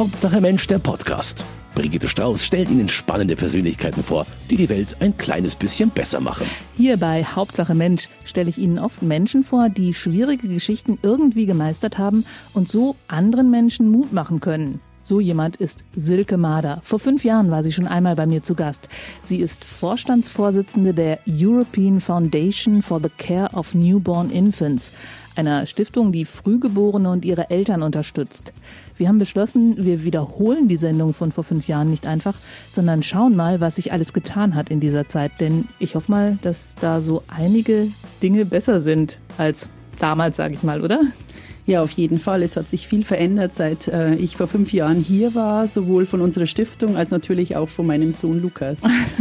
Hauptsache Mensch, der Podcast. Brigitte Strauß stellt Ihnen spannende Persönlichkeiten vor, die die Welt ein kleines bisschen besser machen. Hier bei Hauptsache Mensch stelle ich Ihnen oft Menschen vor, die schwierige Geschichten irgendwie gemeistert haben und so anderen Menschen Mut machen können. So jemand ist Silke Mader. Vor fünf Jahren war sie schon einmal bei mir zu Gast. Sie ist Vorstandsvorsitzende der European Foundation for the Care of Newborn Infants, einer Stiftung, die Frühgeborene und ihre Eltern unterstützt. Wir haben beschlossen, wir wiederholen die Sendung von vor fünf Jahren nicht einfach, sondern schauen mal, was sich alles getan hat in dieser Zeit. Denn ich hoffe mal, dass da so einige Dinge besser sind als damals, sage ich mal, oder? Ja, auf jeden Fall. Es hat sich viel verändert, seit äh, ich vor fünf Jahren hier war, sowohl von unserer Stiftung als natürlich auch von meinem Sohn Lukas.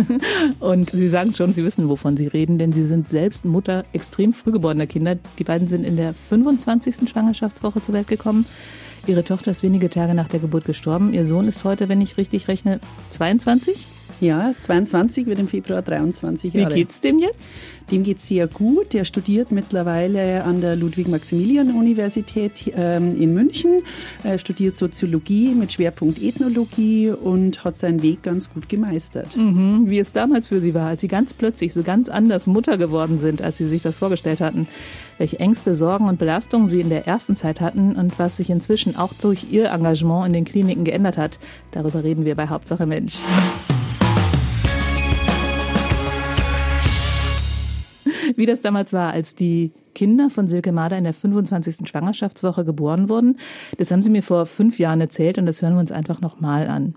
Und Sie sagen schon, Sie wissen, wovon Sie reden, denn Sie sind selbst Mutter extrem frühgeborener Kinder. Die beiden sind in der 25. Schwangerschaftswoche zur Welt gekommen. Ihre Tochter ist wenige Tage nach der Geburt gestorben. Ihr Sohn ist heute, wenn ich richtig rechne, 22? Ja, ist 22, wird im Februar 23 Jahre. Wie geht's dem jetzt? Dem geht's sehr gut. Er studiert mittlerweile an der Ludwig-Maximilian-Universität ähm, in München. Er studiert Soziologie mit Schwerpunkt Ethnologie und hat seinen Weg ganz gut gemeistert. Mhm, wie es damals für Sie war, als Sie ganz plötzlich so ganz anders Mutter geworden sind, als Sie sich das vorgestellt hatten. Welche Ängste, Sorgen und Belastungen Sie in der ersten Zeit hatten und was sich inzwischen auch durch Ihr Engagement in den Kliniken geändert hat. Darüber reden wir bei Hauptsache Mensch. Wie das damals war, als die Kinder von Silke Mader in der 25. Schwangerschaftswoche geboren wurden. Das haben Sie mir vor fünf Jahren erzählt und das hören wir uns einfach nochmal an.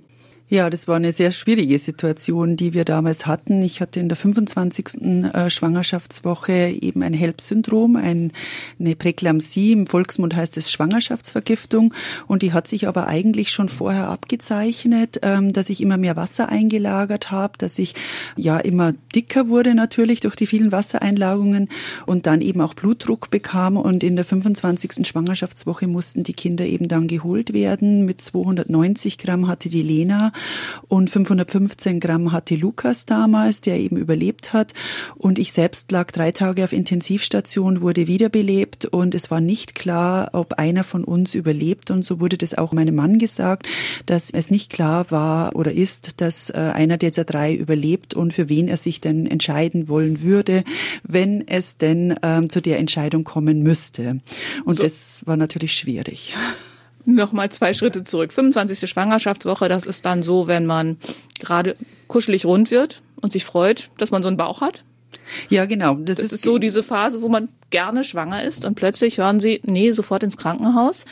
Ja, das war eine sehr schwierige Situation, die wir damals hatten. Ich hatte in der 25. Äh, Schwangerschaftswoche eben ein HELP-Syndrom, ein, eine Präklampsie. Im Volksmund heißt es Schwangerschaftsvergiftung. Und die hat sich aber eigentlich schon vorher abgezeichnet, ähm, dass ich immer mehr Wasser eingelagert habe, dass ich ja immer dicker wurde natürlich durch die vielen Wassereinlagungen und dann eben auch Blutdruck bekam. Und in der 25. Schwangerschaftswoche mussten die Kinder eben dann geholt werden. Mit 290 Gramm hatte die Lena und 515 Gramm hatte Lukas damals, der eben überlebt hat. Und ich selbst lag drei Tage auf Intensivstation, wurde wiederbelebt und es war nicht klar, ob einer von uns überlebt. Und so wurde das auch meinem Mann gesagt, dass es nicht klar war oder ist, dass äh, einer dieser drei überlebt und für wen er sich denn entscheiden wollen würde, wenn es denn ähm, zu der Entscheidung kommen müsste. Und so. das war natürlich schwierig. Nochmal zwei Schritte zurück. 25. Schwangerschaftswoche, das ist dann so, wenn man gerade kuschelig rund wird und sich freut, dass man so einen Bauch hat. Ja, genau. Das, das ist, ist so diese Phase, wo man gerne schwanger ist und plötzlich hören sie, nee, sofort ins Krankenhaus.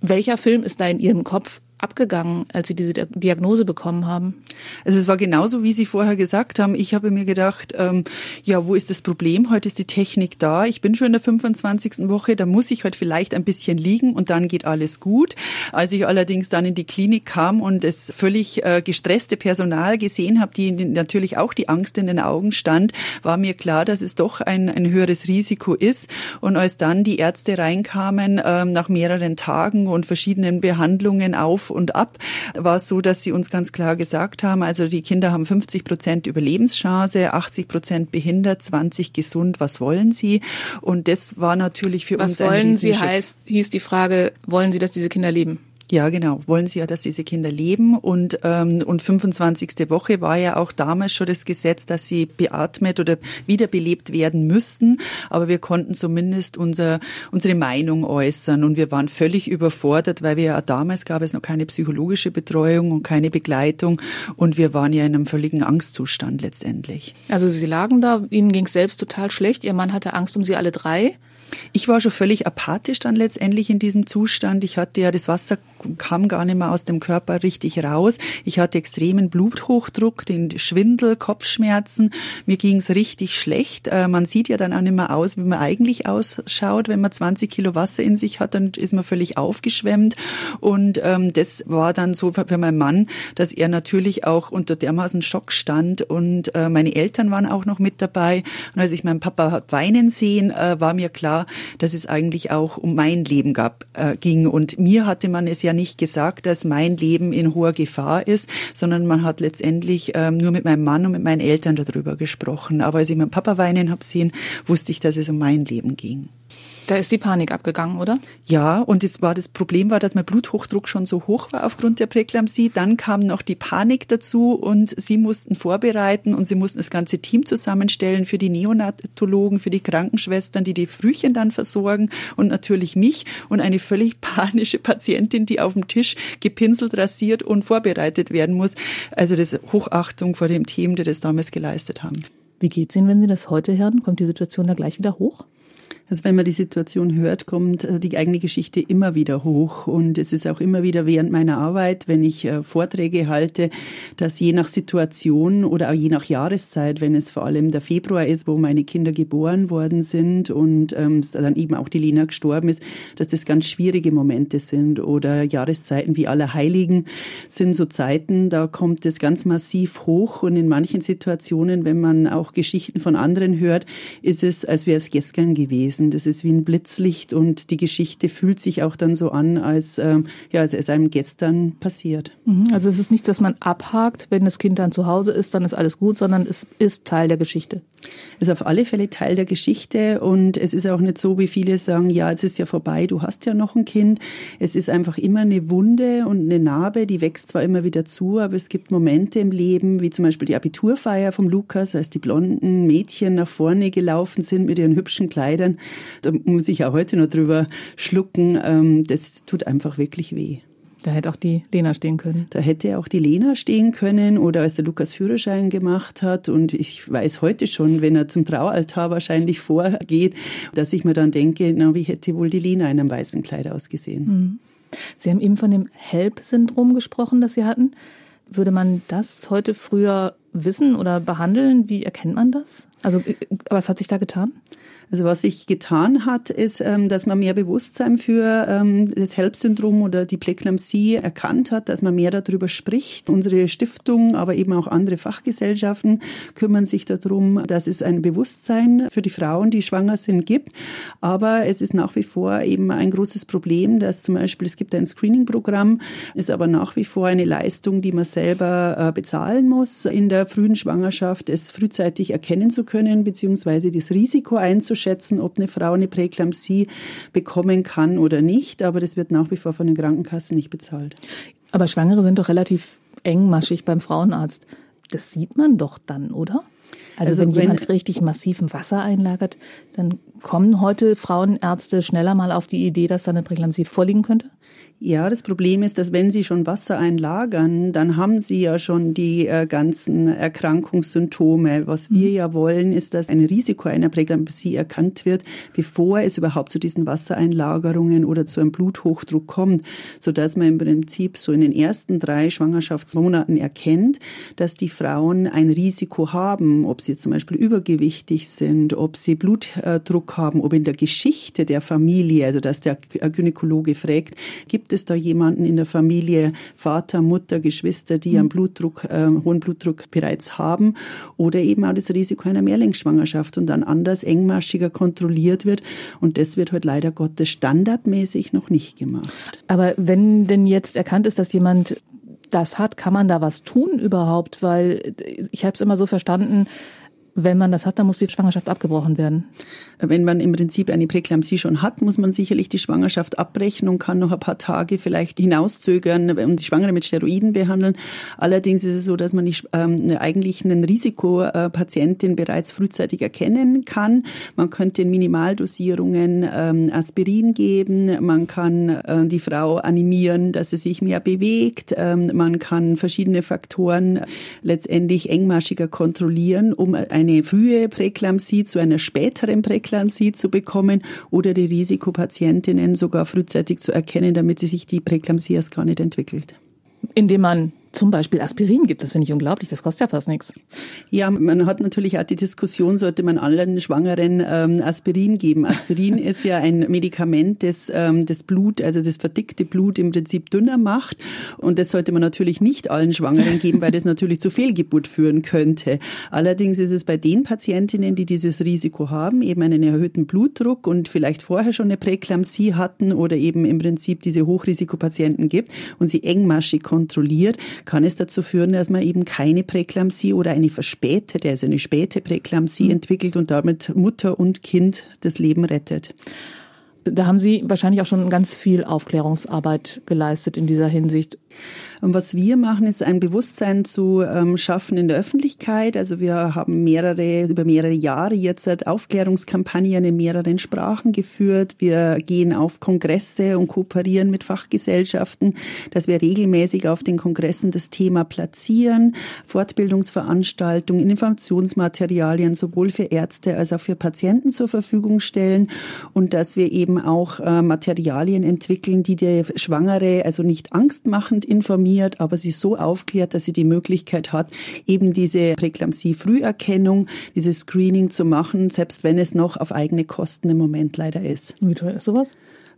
Welcher Film ist da in Ihrem Kopf abgegangen, als Sie diese Diagnose bekommen haben? Also es war genauso, wie Sie vorher gesagt haben. Ich habe mir gedacht, ähm, ja, wo ist das Problem? Heute ist die Technik da. Ich bin schon in der 25. Woche, da muss ich heute vielleicht ein bisschen liegen und dann geht alles gut. Als ich allerdings dann in die Klinik kam und das völlig äh, gestresste Personal gesehen habe, die natürlich auch die Angst in den Augen stand, war mir klar, dass es doch ein, ein höheres Risiko ist. Und als dann die Ärzte reinkamen, ähm, nach mehreren Tagen und verschiedenen Behandlungen auf und ab, war es so, dass sie uns ganz klar gesagt haben, also die Kinder haben 50 Prozent Überlebenschance, 80 Prozent behindert, 20 gesund, was wollen sie? Und das war natürlich für was uns ein Was wollen sie heißt, hieß die Frage, wollen sie, dass diese Kinder leben? Ja, genau. Wollen Sie ja, dass diese Kinder leben. Und, ähm, und 25. Woche war ja auch damals schon das Gesetz, dass sie beatmet oder wiederbelebt werden müssten. Aber wir konnten zumindest unser, unsere Meinung äußern. Und wir waren völlig überfordert, weil wir ja damals gab es noch keine psychologische Betreuung und keine Begleitung. Und wir waren ja in einem völligen Angstzustand letztendlich. Also Sie lagen da, Ihnen ging es selbst total schlecht. Ihr Mann hatte Angst um Sie alle drei. Ich war schon völlig apathisch dann letztendlich in diesem Zustand. Ich hatte ja das Wasser kam gar nicht mehr aus dem Körper richtig raus. Ich hatte extremen Bluthochdruck, den Schwindel, Kopfschmerzen. Mir ging es richtig schlecht. Äh, man sieht ja dann auch nicht mehr aus, wie man eigentlich ausschaut. Wenn man 20 Kilo Wasser in sich hat, dann ist man völlig aufgeschwemmt. Und ähm, das war dann so für, meinen Mann, dass er natürlich auch unter dermaßen Schock stand. Und äh, meine Eltern waren auch noch mit dabei. Und als ich meinen Papa weinen sehen, äh, war mir klar, dass es eigentlich auch um mein Leben gab, äh, ging. Und mir hatte man es ja nicht gesagt, dass mein Leben in hoher Gefahr ist, sondern man hat letztendlich ähm, nur mit meinem Mann und mit meinen Eltern darüber gesprochen. Aber als ich meinen Papa weinen habe sehen, wusste ich, dass es um mein Leben ging. Da ist die Panik abgegangen, oder? Ja, und es war das Problem war, dass mein Bluthochdruck schon so hoch war aufgrund der Präklampsie. Dann kam noch die Panik dazu und sie mussten vorbereiten und sie mussten das ganze Team zusammenstellen für die Neonatologen, für die Krankenschwestern, die die Frühchen dann versorgen und natürlich mich und eine völlig panische Patientin, die auf dem Tisch gepinselt, rasiert und vorbereitet werden muss. Also das Hochachtung vor dem Team, die das damals geleistet haben. Wie geht's Ihnen, wenn Sie das heute hören? Kommt die Situation da gleich wieder hoch? Also wenn man die Situation hört, kommt äh, die eigene Geschichte immer wieder hoch. Und es ist auch immer wieder während meiner Arbeit, wenn ich äh, Vorträge halte, dass je nach Situation oder auch je nach Jahreszeit, wenn es vor allem der Februar ist, wo meine Kinder geboren worden sind und ähm, dann eben auch die Lena gestorben ist, dass das ganz schwierige Momente sind. Oder Jahreszeiten wie Allerheiligen sind so Zeiten, da kommt es ganz massiv hoch. Und in manchen Situationen, wenn man auch Geschichten von anderen hört, ist es, als wäre es gestern gewesen gewesen. Das ist wie ein Blitzlicht und die Geschichte fühlt sich auch dann so an, als, ähm, ja, als es einem gestern passiert. Mhm. Also es ist nicht, dass man abhakt, wenn das Kind dann zu Hause ist, dann ist alles gut, sondern es ist Teil der Geschichte. Es ist auf alle Fälle Teil der Geschichte und es ist auch nicht so, wie viele sagen, ja, es ist ja vorbei, du hast ja noch ein Kind. Es ist einfach immer eine Wunde und eine Narbe, die wächst zwar immer wieder zu, aber es gibt Momente im Leben, wie zum Beispiel die Abiturfeier vom Lukas, als die blonden Mädchen nach vorne gelaufen sind mit ihren hübschen Kleidern. Da muss ich ja heute noch drüber schlucken. Ähm, das tut einfach wirklich weh. Da hätte auch die Lena stehen können. Da hätte auch die Lena stehen können oder als der Lukas Führerschein gemacht hat. Und ich weiß heute schon, wenn er zum Traualtar wahrscheinlich vorgeht, dass ich mir dann denke, na, wie hätte wohl die Lena in einem weißen Kleid ausgesehen? Mhm. Sie haben eben von dem HELP-Syndrom gesprochen, das Sie hatten. Würde man das heute früher wissen oder behandeln? Wie erkennt man das? Also, äh, was hat sich da getan? Also was sich getan hat, ist, ähm, dass man mehr Bewusstsein für ähm, das HELP-Syndrom oder die Präklampsie erkannt hat, dass man mehr darüber spricht. Unsere Stiftung, aber eben auch andere Fachgesellschaften kümmern sich darum, dass es ein Bewusstsein für die Frauen, die schwanger sind, gibt. Aber es ist nach wie vor eben ein großes Problem, dass zum Beispiel es gibt ein Screening-Programm, ist aber nach wie vor eine Leistung, die man selber äh, bezahlen muss in der frühen Schwangerschaft, es frühzeitig erkennen zu können, beziehungsweise das Risiko einzuschätzen ob eine Frau eine Präeklampsie bekommen kann oder nicht. Aber das wird nach wie vor von den Krankenkassen nicht bezahlt. Aber Schwangere sind doch relativ engmaschig beim Frauenarzt. Das sieht man doch dann, oder? Also, also wenn, wenn jemand richtig massiven Wasser einlagert, dann kommen heute Frauenärzte schneller mal auf die Idee, dass da eine Präklampsie vorliegen könnte? Ja, das Problem ist, dass wenn Sie schon Wasser einlagern, dann haben Sie ja schon die äh, ganzen Erkrankungssymptome. Was wir mhm. ja wollen, ist, dass ein Risiko einer Präklampsie erkannt wird, bevor es überhaupt zu diesen Wassereinlagerungen oder zu einem Bluthochdruck kommt, so dass man im Prinzip so in den ersten drei Schwangerschaftsmonaten erkennt, dass die Frauen ein Risiko haben, ob sie zum Beispiel übergewichtig sind, ob sie Blutdruck haben, ob in der Geschichte der Familie, also dass der Gynäkologe fragt, Gibt es da jemanden in der Familie, Vater, Mutter, Geschwister, die einen mhm. Blutdruck, äh, hohen Blutdruck bereits haben oder eben auch das Risiko einer Mehrlingsschwangerschaft und dann anders engmaschiger kontrolliert wird und das wird heute leider Gottes standardmäßig noch nicht gemacht. Aber wenn denn jetzt erkannt ist, dass jemand das hat, kann man da was tun überhaupt? Weil ich habe es immer so verstanden, wenn man das hat, dann muss die Schwangerschaft abgebrochen werden. Wenn man im Prinzip eine Präklampsie schon hat, muss man sicherlich die Schwangerschaft abbrechen und kann noch ein paar Tage vielleicht hinauszögern und die Schwangere mit Steroiden behandeln. Allerdings ist es so, dass man ähm, eigentlich einen Risikopatientin bereits frühzeitig erkennen kann. Man könnte in Minimaldosierungen ähm, Aspirin geben. Man kann äh, die Frau animieren, dass sie sich mehr bewegt. Ähm, man kann verschiedene Faktoren letztendlich engmaschiger kontrollieren, um ein eine frühe Präklampsie zu einer späteren Präklampsie zu bekommen oder die Risikopatientinnen sogar frühzeitig zu erkennen, damit sie sich die Präklampsie erst gar nicht entwickelt. Indem man zum Beispiel Aspirin gibt. Das finde ich unglaublich. Das kostet ja fast nichts. Ja, man hat natürlich auch die Diskussion, sollte man allen Schwangeren ähm, Aspirin geben. Aspirin ist ja ein Medikament, das ähm, das Blut, also das verdickte Blut im Prinzip dünner macht. Und das sollte man natürlich nicht allen Schwangeren geben, weil das natürlich zu Fehlgeburt führen könnte. Allerdings ist es bei den Patientinnen, die dieses Risiko haben, eben einen erhöhten Blutdruck und vielleicht vorher schon eine Präklampsie hatten oder eben im Prinzip diese Hochrisikopatienten gibt und sie engmaschig kontrolliert, kann es dazu führen, dass man eben keine Präklampsie oder eine verspätete, also eine späte Präklampsie mhm. entwickelt und damit Mutter und Kind das Leben rettet. Da haben Sie wahrscheinlich auch schon ganz viel Aufklärungsarbeit geleistet in dieser Hinsicht. Was wir machen, ist ein Bewusstsein zu ähm, schaffen in der Öffentlichkeit. Also wir haben mehrere, über mehrere Jahre jetzt Aufklärungskampagnen in mehreren Sprachen geführt. Wir gehen auf Kongresse und kooperieren mit Fachgesellschaften, dass wir regelmäßig auf den Kongressen das Thema platzieren, Fortbildungsveranstaltungen, Informationsmaterialien sowohl für Ärzte als auch für Patienten zur Verfügung stellen und dass wir eben auch äh, Materialien entwickeln, die der Schwangere also nicht angstmachend informiert, aber sie so aufklärt, dass sie die Möglichkeit hat, eben diese Präklampsie-Früherkennung, dieses Screening zu machen, selbst wenn es noch auf eigene Kosten im Moment leider ist. Wie teuer ist sowas?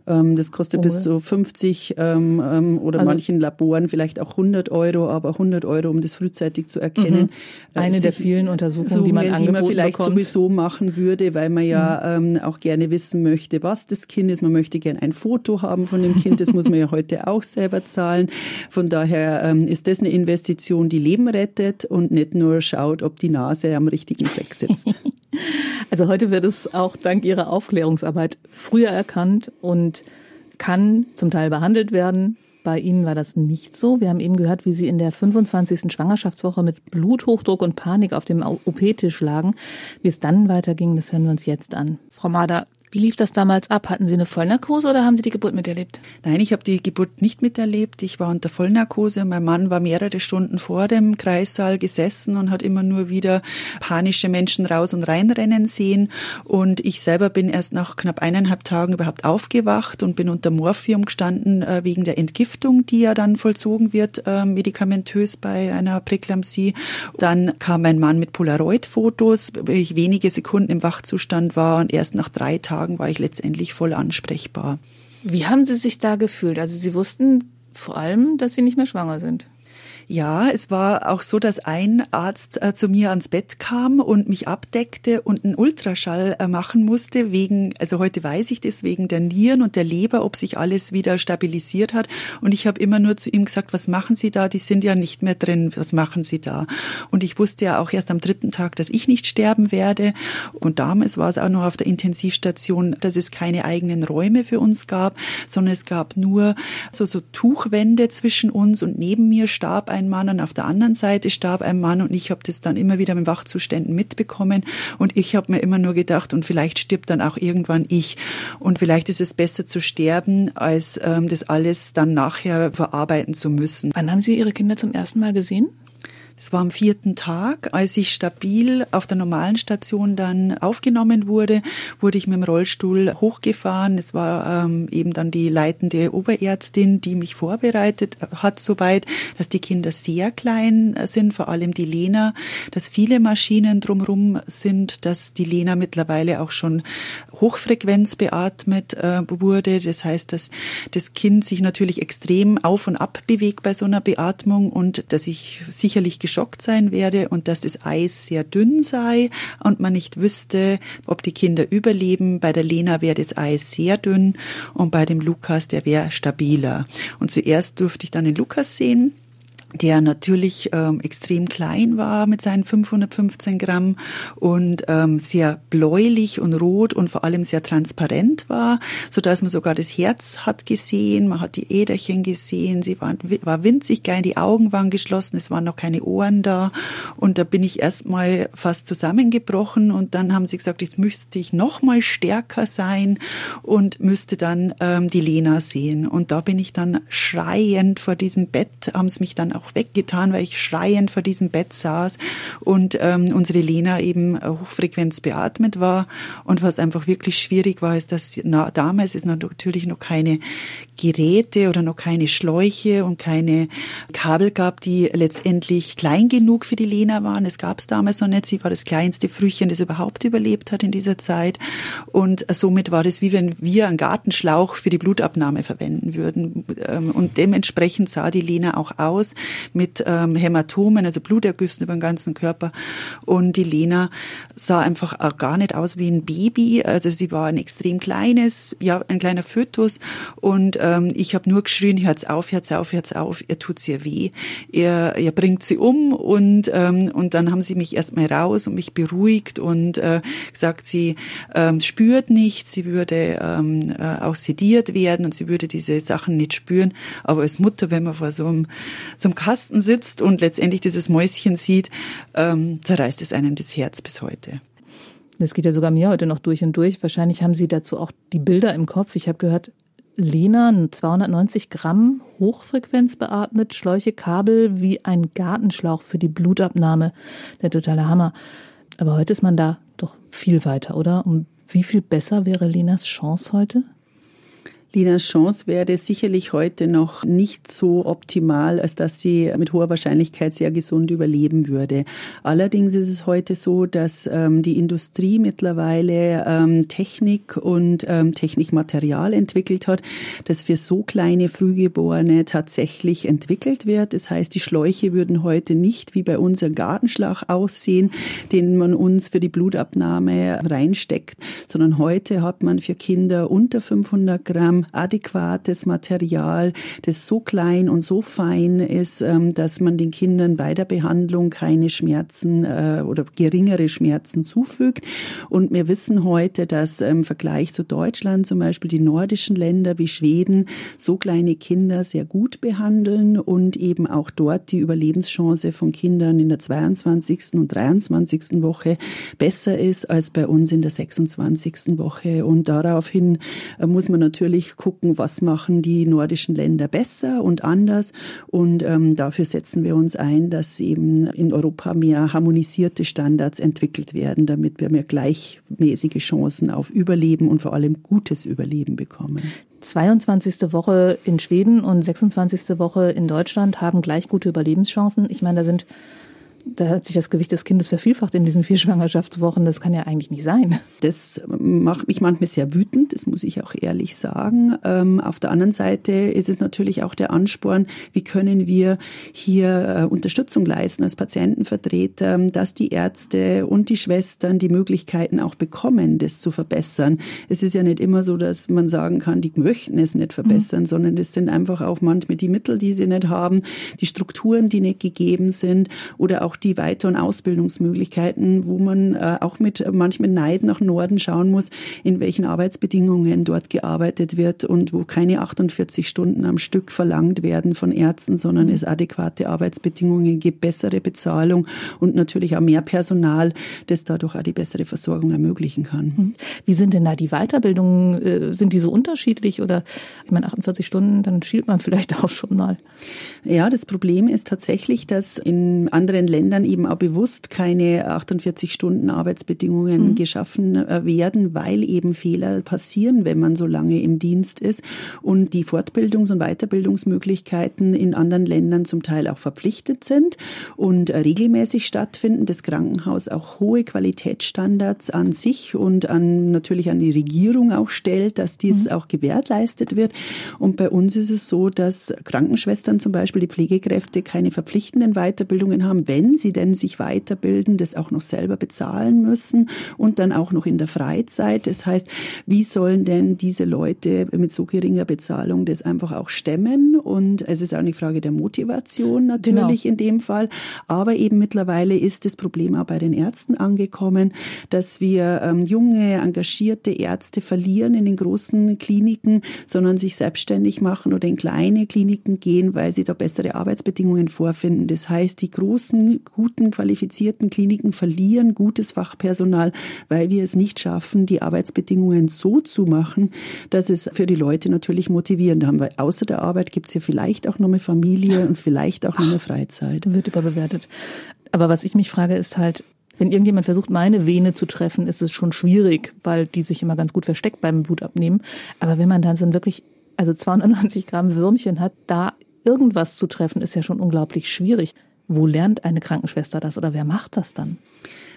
Ähm, das kostet oh. bis zu 50 ähm, ähm, oder also, manchen Laboren vielleicht auch 100 Euro, aber 100 Euro, um das frühzeitig zu erkennen. Mhm. Äh, Eine der vielen Untersuchungen, die man, die man vielleicht bekommt. sowieso machen würde, weil man ja mhm. ähm, auch gerne wissen möchte, was das Kind ist. Man möchte gerne ein Foto haben von dem Kind. Das muss man ja heute auch selber zahlen. Von daher ähm, ist das eine Investition, die Leben rettet und nicht nur schaut, ob die Nase am richtigen Fleck sitzt. Also heute wird es auch dank Ihrer Aufklärungsarbeit früher erkannt und kann zum Teil behandelt werden. Bei Ihnen war das nicht so. Wir haben eben gehört, wie Sie in der 25. Schwangerschaftswoche mit Bluthochdruck und Panik auf dem OP-Tisch lagen. Wie es dann weiterging, das hören wir uns jetzt an. Frau Mader, wie lief das damals ab? Hatten Sie eine Vollnarkose oder haben Sie die Geburt miterlebt? Nein, ich habe die Geburt nicht miterlebt. Ich war unter Vollnarkose. Mein Mann war mehrere Stunden vor dem Kreissaal gesessen und hat immer nur wieder panische Menschen raus und reinrennen sehen. Und ich selber bin erst nach knapp eineinhalb Tagen überhaupt aufgewacht und bin unter Morphium gestanden äh, wegen der Entgiftung, die ja dann vollzogen wird, äh, medikamentös bei einer Präklampsie. Dann kam mein Mann mit Polaroid-Fotos, weil ich wenige Sekunden im Wachzustand war und erst nach drei Tagen Tagen war ich letztendlich voll ansprechbar. Wie haben Sie sich da gefühlt? Also Sie wussten vor allem, dass Sie nicht mehr schwanger sind. Ja, es war auch so, dass ein Arzt äh, zu mir ans Bett kam und mich abdeckte und einen Ultraschall äh, machen musste wegen, also heute weiß ich das, wegen der Nieren und der Leber, ob sich alles wieder stabilisiert hat. Und ich habe immer nur zu ihm gesagt, was machen Sie da? Die sind ja nicht mehr drin. Was machen Sie da? Und ich wusste ja auch erst am dritten Tag, dass ich nicht sterben werde. Und damals war es auch noch auf der Intensivstation, dass es keine eigenen Räume für uns gab, sondern es gab nur so, so Tuchwände zwischen uns und neben mir starb ein Mann und auf der anderen Seite starb ein Mann und ich habe das dann immer wieder mit Wachzuständen mitbekommen und ich habe mir immer nur gedacht und vielleicht stirbt dann auch irgendwann ich und vielleicht ist es besser zu sterben, als ähm, das alles dann nachher verarbeiten zu müssen. Wann haben Sie Ihre Kinder zum ersten Mal gesehen? Es war am vierten Tag, als ich stabil auf der normalen Station dann aufgenommen wurde, wurde ich mit dem Rollstuhl hochgefahren. Es war ähm, eben dann die leitende Oberärztin, die mich vorbereitet hat soweit, dass die Kinder sehr klein sind, vor allem die Lena, dass viele Maschinen drumherum sind, dass die Lena mittlerweile auch schon Hochfrequenz beatmet äh, wurde. Das heißt, dass das Kind sich natürlich extrem auf und ab bewegt bei so einer Beatmung und dass ich sicherlich geschockt sein werde und dass das Eis sehr dünn sei und man nicht wüsste, ob die Kinder überleben. Bei der Lena wäre das Eis sehr dünn und bei dem Lukas, der wäre stabiler. Und zuerst durfte ich dann den Lukas sehen der natürlich ähm, extrem klein war mit seinen 515 Gramm und ähm, sehr bläulich und rot und vor allem sehr transparent war, so dass man sogar das Herz hat gesehen, man hat die Äderchen gesehen, sie waren, war winzig klein, die Augen waren geschlossen, es waren noch keine Ohren da und da bin ich erstmal fast zusammengebrochen und dann haben sie gesagt, jetzt müsste ich noch mal stärker sein und müsste dann ähm, die Lena sehen. Und da bin ich dann schreiend vor diesem Bett, haben sie mich dann auch weggetan, weil ich schreiend vor diesem Bett saß und ähm, unsere Lena eben hochfrequenz beatmet war. Und was einfach wirklich schwierig war, ist, dass na, damals es natürlich noch keine Geräte oder noch keine Schläuche und keine Kabel gab, die letztendlich klein genug für die Lena waren. Es gab es damals noch nicht. Sie war das kleinste Frühchen, das überhaupt überlebt hat in dieser Zeit. Und somit war das wie wenn wir einen Gartenschlauch für die Blutabnahme verwenden würden. Ähm, und dementsprechend sah die Lena auch aus. Mit ähm, Hämatomen, also Blutergüssen über den ganzen Körper. Und die Lena sah einfach gar nicht aus wie ein Baby. Also sie war ein extrem kleines, ja, ein kleiner Fötus. Und ähm, ich habe nur geschrien, hört's auf, hört's auf, hört's auf, ihr tut's ihr weh, ihr, ihr bringt sie um. Und, ähm, und dann haben sie mich erstmal raus und mich beruhigt und äh, gesagt, sie ähm, spürt nichts, sie würde ähm, äh, auch sediert werden und sie würde diese Sachen nicht spüren. Aber als Mutter, wenn man vor so einem, so einem Kasten sitzt und letztendlich dieses Mäuschen sieht, ähm, zerreißt es einem das Herz bis heute. Das geht ja sogar mir heute noch durch und durch. Wahrscheinlich haben Sie dazu auch die Bilder im Kopf. Ich habe gehört, Lena, 290 Gramm, Hochfrequenz beatmet, Schläuche, Kabel wie ein Gartenschlauch für die Blutabnahme. Der totale Hammer. Aber heute ist man da doch viel weiter, oder? Und wie viel besser wäre Lenas Chance heute? Linas Chance wäre sicherlich heute noch nicht so optimal, als dass sie mit hoher Wahrscheinlichkeit sehr gesund überleben würde. Allerdings ist es heute so, dass ähm, die Industrie mittlerweile ähm, Technik und ähm, Technikmaterial entwickelt hat, das für so kleine Frühgeborene tatsächlich entwickelt wird. Das heißt, die Schläuche würden heute nicht wie bei uns ein Gartenschlag aussehen, den man uns für die Blutabnahme reinsteckt, sondern heute hat man für Kinder unter 500 Gramm adäquates Material, das so klein und so fein ist, ähm, dass man den Kindern bei der Behandlung keine Schmerzen äh, oder geringere Schmerzen zufügt. Und wir wissen heute, dass im Vergleich zu Deutschland zum Beispiel die nordischen Länder wie Schweden so kleine Kinder sehr gut behandeln und eben auch dort die Überlebenschance von Kindern in der 22. und 23. Woche besser ist als bei uns in der 26. Woche. Und daraufhin äh, muss man natürlich natürlich gucken, was machen die nordischen Länder besser und anders. Und ähm, dafür setzen wir uns ein, dass eben in Europa mehr harmonisierte Standards entwickelt werden, damit wir mehr gleichmäßige Chancen auf Überleben und vor allem gutes Überleben bekommen. 22. Woche in Schweden und 26. Woche in Deutschland haben gleich gute Überlebenschancen. Ich meine, da sind da hat sich das Gewicht des Kindes vervielfacht in diesen vier Schwangerschaftswochen. Das kann ja eigentlich nicht sein. Das macht mich manchmal sehr wütend, das muss ich auch ehrlich sagen. Ähm, auf der anderen Seite ist es natürlich auch der Ansporn, wie können wir hier äh, Unterstützung leisten als Patientenvertreter, dass die Ärzte und die Schwestern die Möglichkeiten auch bekommen, das zu verbessern. Es ist ja nicht immer so, dass man sagen kann, die möchten es nicht verbessern, mhm. sondern es sind einfach auch manchmal die Mittel, die sie nicht haben, die Strukturen, die nicht gegeben sind oder auch die Weiter- und Ausbildungsmöglichkeiten, wo man äh, auch mit manchem Neid nach Norden schauen muss, in welchen Arbeitsbedingungen dort gearbeitet wird und wo keine 48 Stunden am Stück verlangt werden von Ärzten, sondern es adäquate Arbeitsbedingungen gibt, bessere Bezahlung und natürlich auch mehr Personal, das dadurch auch die bessere Versorgung ermöglichen kann. Mhm. Wie sind denn da die Weiterbildungen? Äh, sind die so unterschiedlich oder ich meine 48 Stunden, dann schielt man vielleicht auch schon mal. Ja, das Problem ist tatsächlich, dass in anderen Ländern Ländern eben auch bewusst keine 48 Stunden Arbeitsbedingungen mhm. geschaffen äh, werden, weil eben Fehler passieren, wenn man so lange im Dienst ist und die Fortbildungs- und Weiterbildungsmöglichkeiten in anderen Ländern zum Teil auch verpflichtet sind und äh, regelmäßig stattfinden. Das Krankenhaus auch hohe Qualitätsstandards an sich und an natürlich an die Regierung auch stellt, dass dies mhm. auch gewährleistet wird. Und bei uns ist es so, dass Krankenschwestern zum Beispiel, die Pflegekräfte keine verpflichtenden Weiterbildungen haben, wenn sie denn sich weiterbilden, das auch noch selber bezahlen müssen und dann auch noch in der Freizeit. Das heißt, wie sollen denn diese Leute mit so geringer Bezahlung das einfach auch stemmen? Und es ist auch eine Frage der Motivation natürlich genau. in dem Fall. Aber eben mittlerweile ist das Problem auch bei den Ärzten angekommen, dass wir ähm, junge, engagierte Ärzte verlieren in den großen Kliniken, sondern sich selbstständig machen oder in kleine Kliniken gehen, weil sie da bessere Arbeitsbedingungen vorfinden. Das heißt, die großen guten, qualifizierten Kliniken verlieren gutes Fachpersonal, weil wir es nicht schaffen, die Arbeitsbedingungen so zu machen, dass es für die Leute natürlich motivierend haben. Weil außer der Arbeit gibt es ja vielleicht auch noch eine Familie und vielleicht auch noch eine Freizeit. Wird überbewertet. Aber was ich mich frage, ist halt, wenn irgendjemand versucht, meine Vene zu treffen, ist es schon schwierig, weil die sich immer ganz gut versteckt beim Blutabnehmen. Aber wenn man dann so ein wirklich, also 290 Gramm Würmchen hat, da irgendwas zu treffen, ist ja schon unglaublich schwierig. Wo lernt eine Krankenschwester das oder wer macht das dann?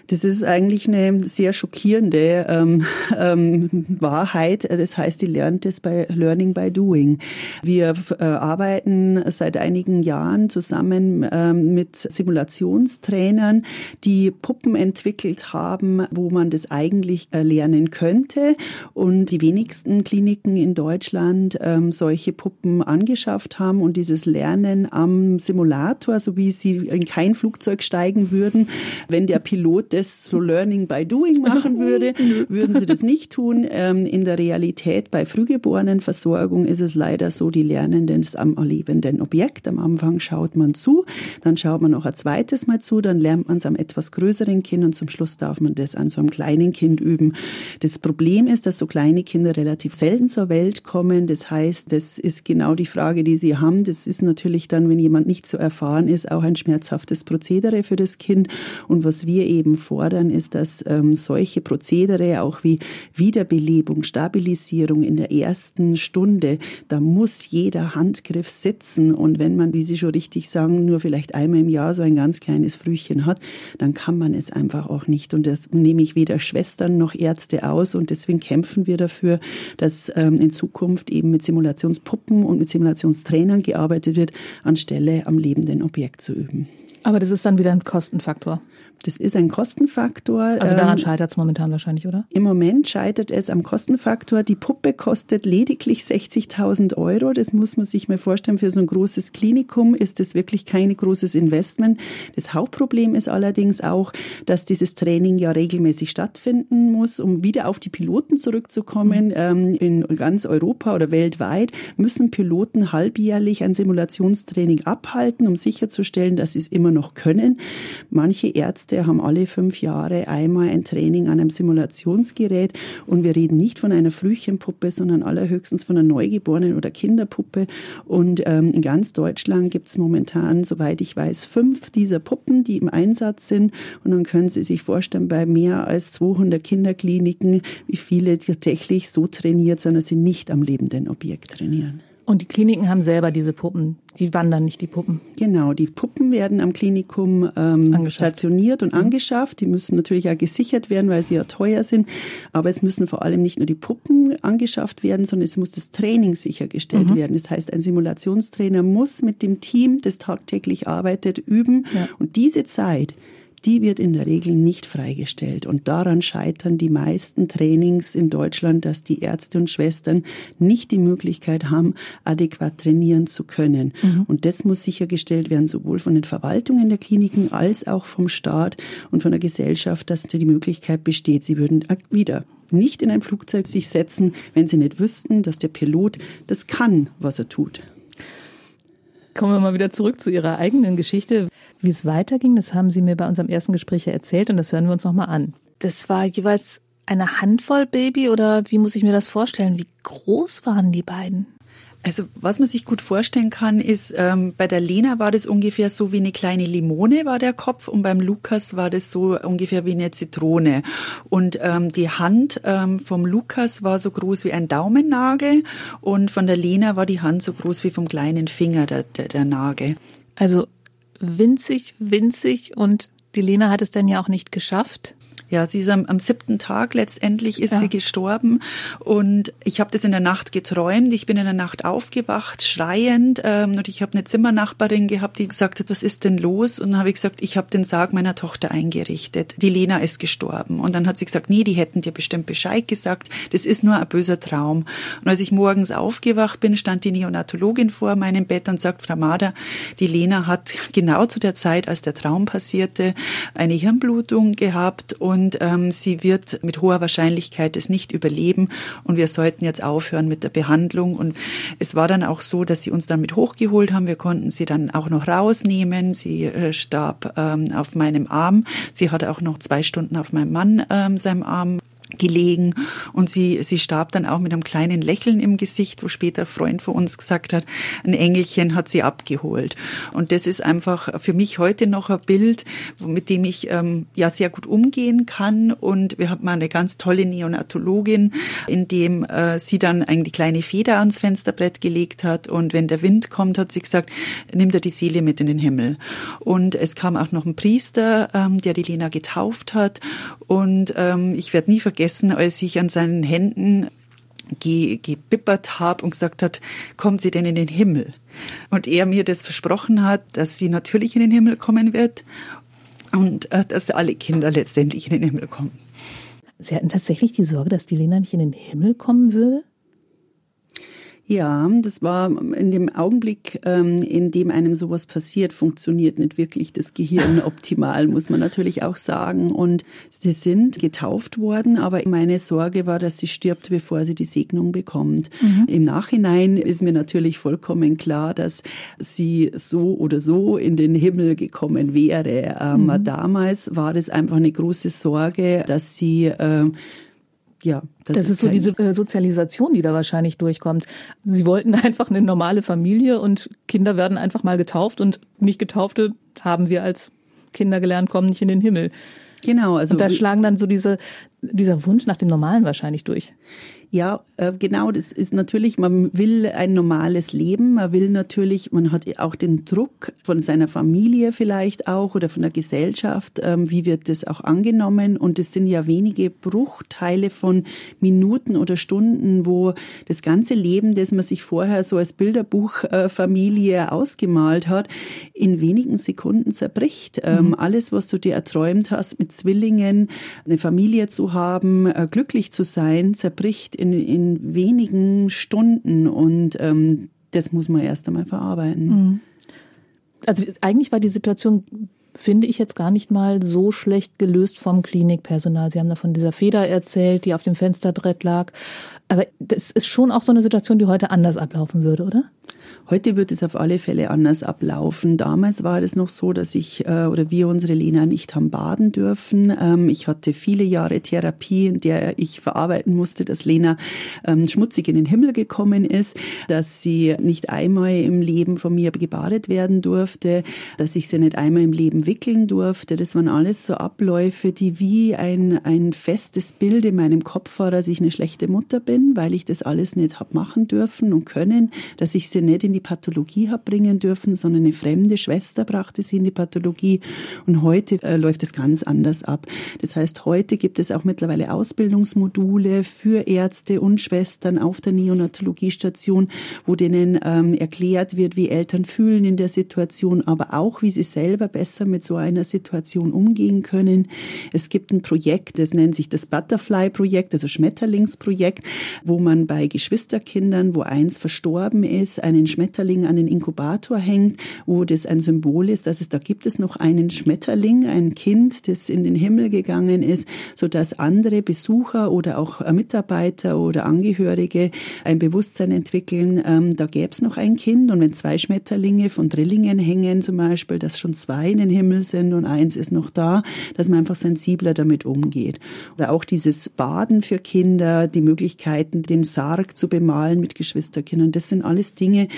Das ist eigentlich eine sehr schockierende ähm, ähm, Wahrheit. Das heißt, die lernt es bei Learning by Doing. Wir äh, arbeiten seit einigen Jahren zusammen ähm, mit Simulationstrainern, die Puppen entwickelt haben, wo man das eigentlich äh, lernen könnte. Und die wenigsten Kliniken in Deutschland ähm, solche Puppen angeschafft haben und dieses Lernen am Simulator, so wie sie in kein Flugzeug steigen würden, wenn der Pilot das so Learning by Doing machen würde, würden sie das nicht tun. Ähm, in der Realität bei Frühgeborenenversorgung ist es leider so, die lernen das am erlebenden Objekt. Am Anfang schaut man zu, dann schaut man noch ein zweites Mal zu, dann lernt man es am etwas größeren Kind und zum Schluss darf man das an so einem kleinen Kind üben. Das Problem ist, dass so kleine Kinder relativ selten zur Welt kommen. Das heißt, das ist genau die Frage, die Sie haben. Das ist natürlich dann, wenn jemand nicht so erfahren ist, auch ein schmerzhaftes Prozedere für das Kind. Und was wir eben fordern, ist, dass ähm, solche Prozedere auch wie Wiederbelebung, Stabilisierung in der ersten Stunde, da muss jeder Handgriff sitzen. Und wenn man, wie Sie schon richtig sagen, nur vielleicht einmal im Jahr so ein ganz kleines Frühchen hat, dann kann man es einfach auch nicht. Und das nehme ich weder Schwestern noch Ärzte aus. Und deswegen kämpfen wir dafür, dass ähm, in Zukunft eben mit Simulationspuppen und mit Simulationstrainern gearbeitet wird, anstelle am lebenden Objekt zu üben. Aber das ist dann wieder ein Kostenfaktor. Das ist ein Kostenfaktor. Also daran ähm, scheitert es momentan wahrscheinlich, oder? Im Moment scheitert es am Kostenfaktor. Die Puppe kostet lediglich 60.000 Euro. Das muss man sich mal vorstellen. Für so ein großes Klinikum ist das wirklich kein großes Investment. Das Hauptproblem ist allerdings auch, dass dieses Training ja regelmäßig stattfinden muss. Um wieder auf die Piloten zurückzukommen, mhm. ähm, in ganz Europa oder weltweit müssen Piloten halbjährlich ein Simulationstraining abhalten, um sicherzustellen, dass sie es immer noch können. Manche Ärzte Ärzte haben alle fünf Jahre einmal ein Training an einem Simulationsgerät und wir reden nicht von einer Frühchenpuppe, sondern allerhöchstens von einer Neugeborenen oder Kinderpuppe. Und ähm, in ganz Deutschland gibt es momentan, soweit ich weiß, fünf dieser Puppen, die im Einsatz sind. Und dann können Sie sich vorstellen, bei mehr als 200 Kinderkliniken, wie viele tatsächlich so trainiert sind, dass sie nicht am lebenden Objekt trainieren. Und die Kliniken haben selber diese Puppen. Die wandern nicht, die Puppen. Genau, die Puppen werden am Klinikum ähm, stationiert und mhm. angeschafft. Die müssen natürlich auch gesichert werden, weil sie ja teuer sind. Aber es müssen vor allem nicht nur die Puppen angeschafft werden, sondern es muss das Training sichergestellt mhm. werden. Das heißt, ein Simulationstrainer muss mit dem Team, das tagtäglich arbeitet, üben. Ja. Und diese Zeit, die wird in der Regel nicht freigestellt. Und daran scheitern die meisten Trainings in Deutschland, dass die Ärzte und Schwestern nicht die Möglichkeit haben, adäquat trainieren zu können. Mhm. Und das muss sichergestellt werden, sowohl von den Verwaltungen der Kliniken als auch vom Staat und von der Gesellschaft, dass die Möglichkeit besteht. Sie würden wieder nicht in ein Flugzeug sich setzen, wenn sie nicht wüssten, dass der Pilot das kann, was er tut. Kommen wir mal wieder zurück zu Ihrer eigenen Geschichte. Wie es weiterging, das haben Sie mir bei unserem ersten Gespräch erzählt und das hören wir uns nochmal an. Das war jeweils eine Handvoll Baby oder wie muss ich mir das vorstellen? Wie groß waren die beiden? Also was man sich gut vorstellen kann, ist, ähm, bei der Lena war das ungefähr so wie eine kleine Limone war der Kopf und beim Lukas war das so ungefähr wie eine Zitrone. Und ähm, die Hand ähm, vom Lukas war so groß wie ein Daumennagel und von der Lena war die Hand so groß wie vom kleinen Finger der, der, der Nagel. Also winzig, winzig und die Lena hat es dann ja auch nicht geschafft. Ja, sie ist am, am siebten Tag letztendlich ist ja. sie gestorben und ich habe das in der Nacht geträumt. Ich bin in der Nacht aufgewacht, schreiend ähm, und ich habe eine Zimmernachbarin gehabt, die gesagt hat, was ist denn los? Und dann habe ich gesagt, ich habe den Sarg meiner Tochter eingerichtet. Die Lena ist gestorben. Und dann hat sie gesagt, nee, die hätten dir bestimmt Bescheid gesagt. Das ist nur ein böser Traum. Und als ich morgens aufgewacht bin, stand die Neonatologin vor meinem Bett und sagt, Frau Mader, die Lena hat genau zu der Zeit, als der Traum passierte, eine Hirnblutung gehabt und und ähm, sie wird mit hoher Wahrscheinlichkeit es nicht überleben und wir sollten jetzt aufhören mit der Behandlung. Und es war dann auch so, dass sie uns dann mit hochgeholt haben. Wir konnten sie dann auch noch rausnehmen. Sie äh, starb ähm, auf meinem Arm. Sie hatte auch noch zwei Stunden auf meinem Mann ähm, seinem Arm gelegen und sie, sie starb dann auch mit einem kleinen Lächeln im Gesicht, wo später ein Freund von uns gesagt hat, ein Engelchen hat sie abgeholt. Und das ist einfach für mich heute noch ein Bild, mit dem ich ähm, ja sehr gut umgehen kann. Und wir haben mal eine ganz tolle Neonatologin, in dem äh, sie dann eine kleine Feder ans Fensterbrett gelegt hat und wenn der Wind kommt, hat sie gesagt, nimm dir die Seele mit in den Himmel. Und es kam auch noch ein Priester, ähm, der die Lena getauft hat und ähm, ich werde nie vergessen, vergessen, als ich an seinen Händen ge gebippert habe und gesagt hat, kommen Sie denn in den Himmel? Und er mir das versprochen hat, dass sie natürlich in den Himmel kommen wird und äh, dass alle Kinder letztendlich in den Himmel kommen. Sie hatten tatsächlich die Sorge, dass die Lena nicht in den Himmel kommen würde? Ja, das war in dem Augenblick, ähm, in dem einem sowas passiert, funktioniert nicht wirklich das Gehirn optimal, muss man natürlich auch sagen. Und sie sind getauft worden, aber meine Sorge war, dass sie stirbt, bevor sie die Segnung bekommt. Mhm. Im Nachhinein ist mir natürlich vollkommen klar, dass sie so oder so in den Himmel gekommen wäre. Ähm, mhm. Damals war das einfach eine große Sorge, dass sie äh, ja, das, das ist, ist so diese äh, Sozialisation, die da wahrscheinlich durchkommt. Sie wollten einfach eine normale Familie und Kinder werden einfach mal getauft und nicht getaufte haben wir als Kinder gelernt, kommen nicht in den Himmel. Genau, also und da schlagen dann so diese dieser Wunsch nach dem Normalen wahrscheinlich durch. Ja, äh, genau, das ist natürlich, man will ein normales Leben, man will natürlich, man hat auch den Druck von seiner Familie vielleicht auch oder von der Gesellschaft, ähm, wie wird das auch angenommen und es sind ja wenige Bruchteile von Minuten oder Stunden, wo das ganze Leben, das man sich vorher so als Bilderbuchfamilie ausgemalt hat, in wenigen Sekunden zerbricht. Ähm, mhm. Alles, was du dir erträumt hast mit Zwillingen, eine Familie zu haben, äh, glücklich zu sein, zerbricht in, in wenigen Stunden und ähm, das muss man erst einmal verarbeiten. Mhm. Also eigentlich war die Situation finde ich jetzt gar nicht mal so schlecht gelöst vom Klinikpersonal. Sie haben da von dieser Feder erzählt, die auf dem Fensterbrett lag. Aber das ist schon auch so eine Situation, die heute anders ablaufen würde, oder? Heute wird es auf alle Fälle anders ablaufen. Damals war es noch so, dass ich äh, oder wir unsere Lena nicht haben baden dürfen. Ähm, ich hatte viele Jahre Therapie, in der ich verarbeiten musste, dass Lena ähm, schmutzig in den Himmel gekommen ist, dass sie nicht einmal im Leben von mir gebadet werden durfte, dass ich sie nicht einmal im Leben wickeln durfte. Das waren alles so Abläufe, die wie ein, ein festes Bild in meinem Kopf war, dass ich eine schlechte Mutter bin, weil ich das alles nicht hab machen dürfen und können, dass ich sie nicht in die Pathologie habe bringen dürfen, sondern eine fremde Schwester brachte sie in die Pathologie. Und heute äh, läuft es ganz anders ab. Das heißt, heute gibt es auch mittlerweile Ausbildungsmodule für Ärzte und Schwestern auf der Neonatologiestation, wo denen ähm, erklärt wird, wie Eltern fühlen in der Situation, aber auch, wie sie selber besser mit so einer Situation umgehen können. Es gibt ein Projekt, das nennt sich das Butterfly-Projekt, also Schmetterlingsprojekt, wo man bei Geschwisterkindern, wo eins verstorben ist, einen Schmetterling an den Inkubator hängt, wo das ein Symbol ist, dass es da gibt es noch einen Schmetterling, ein Kind, das in den Himmel gegangen ist, so dass andere Besucher oder auch Mitarbeiter oder Angehörige ein Bewusstsein entwickeln, ähm, da gäbe es noch ein Kind und wenn zwei Schmetterlinge von Drillingen hängen zum Beispiel, dass schon zwei in den Himmel sind und eins ist noch da, dass man einfach sensibler damit umgeht. Oder auch dieses Baden für Kinder, die Möglichkeiten, den Sarg zu bemalen mit Geschwisterkindern, das sind alles Dinge,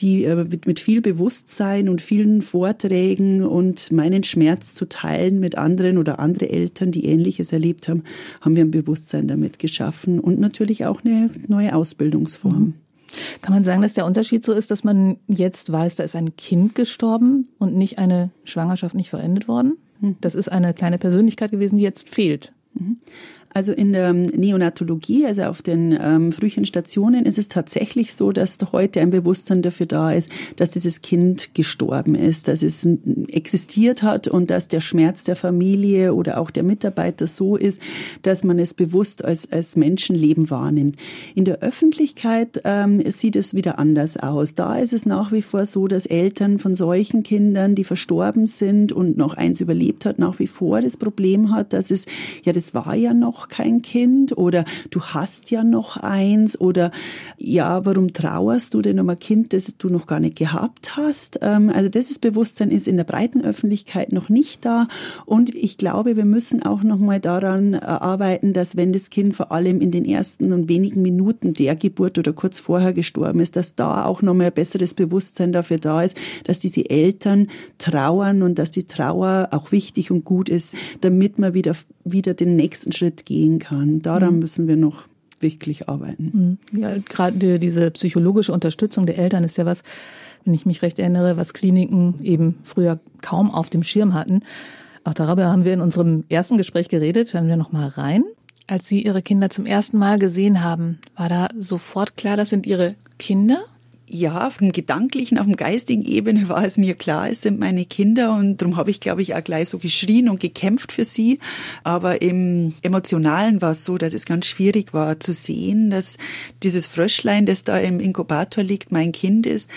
die äh, mit, viel Bewusstsein und vielen Vorträgen und meinen Schmerz zu teilen mit anderen oder andere Eltern, die Ähnliches erlebt haben, haben wir ein Bewusstsein damit geschaffen und natürlich auch eine neue Ausbildungsform. Mhm. Kann man sagen, dass der Unterschied so ist, dass man jetzt weiß, da ist ein Kind gestorben und nicht eine Schwangerschaft nicht verendet worden? Mhm. Das ist eine kleine Persönlichkeit gewesen, die jetzt fehlt. Also in der Neonatologie, also auf den ähm, frühen Stationen, ist es tatsächlich so, dass heute ein Bewusstsein dafür da ist, dass dieses Kind gestorben ist, dass es existiert hat und dass der Schmerz der Familie oder auch der Mitarbeiter so ist, dass man es bewusst als, als Menschenleben wahrnimmt. In der Öffentlichkeit ähm, sieht es wieder anders aus. Da ist es nach wie vor so, dass Eltern von solchen Kindern, die verstorben sind und noch eins überlebt hat, nach wie vor das Problem hat, dass es, ja, das war ja noch noch kein Kind oder du hast ja noch eins oder ja, warum trauerst du denn um ein Kind, das du noch gar nicht gehabt hast? Ähm, also dieses Bewusstsein ist in der breiten Öffentlichkeit noch nicht da und ich glaube, wir müssen auch noch mal daran äh, arbeiten, dass wenn das Kind vor allem in den ersten und wenigen Minuten der Geburt oder kurz vorher gestorben ist, dass da auch noch mal ein besseres Bewusstsein dafür da ist, dass diese Eltern trauern und dass die Trauer auch wichtig und gut ist, damit man wieder, wieder den nächsten Schritt gehen kann. Daran mhm. müssen wir noch wirklich arbeiten. Mhm. Ja, gerade diese psychologische Unterstützung der Eltern ist ja was, wenn ich mich recht erinnere, was Kliniken eben früher kaum auf dem Schirm hatten. Auch darüber haben wir in unserem ersten Gespräch geredet. Hören wir noch mal rein. Als Sie Ihre Kinder zum ersten Mal gesehen haben, war da sofort klar, das sind Ihre Kinder? Ja, auf dem gedanklichen, auf dem geistigen Ebene war es mir klar, es sind meine Kinder und darum habe ich, glaube ich, auch gleich so geschrien und gekämpft für sie. Aber im Emotionalen war es so, dass es ganz schwierig war zu sehen, dass dieses Fröschlein, das da im Inkubator liegt, mein Kind ist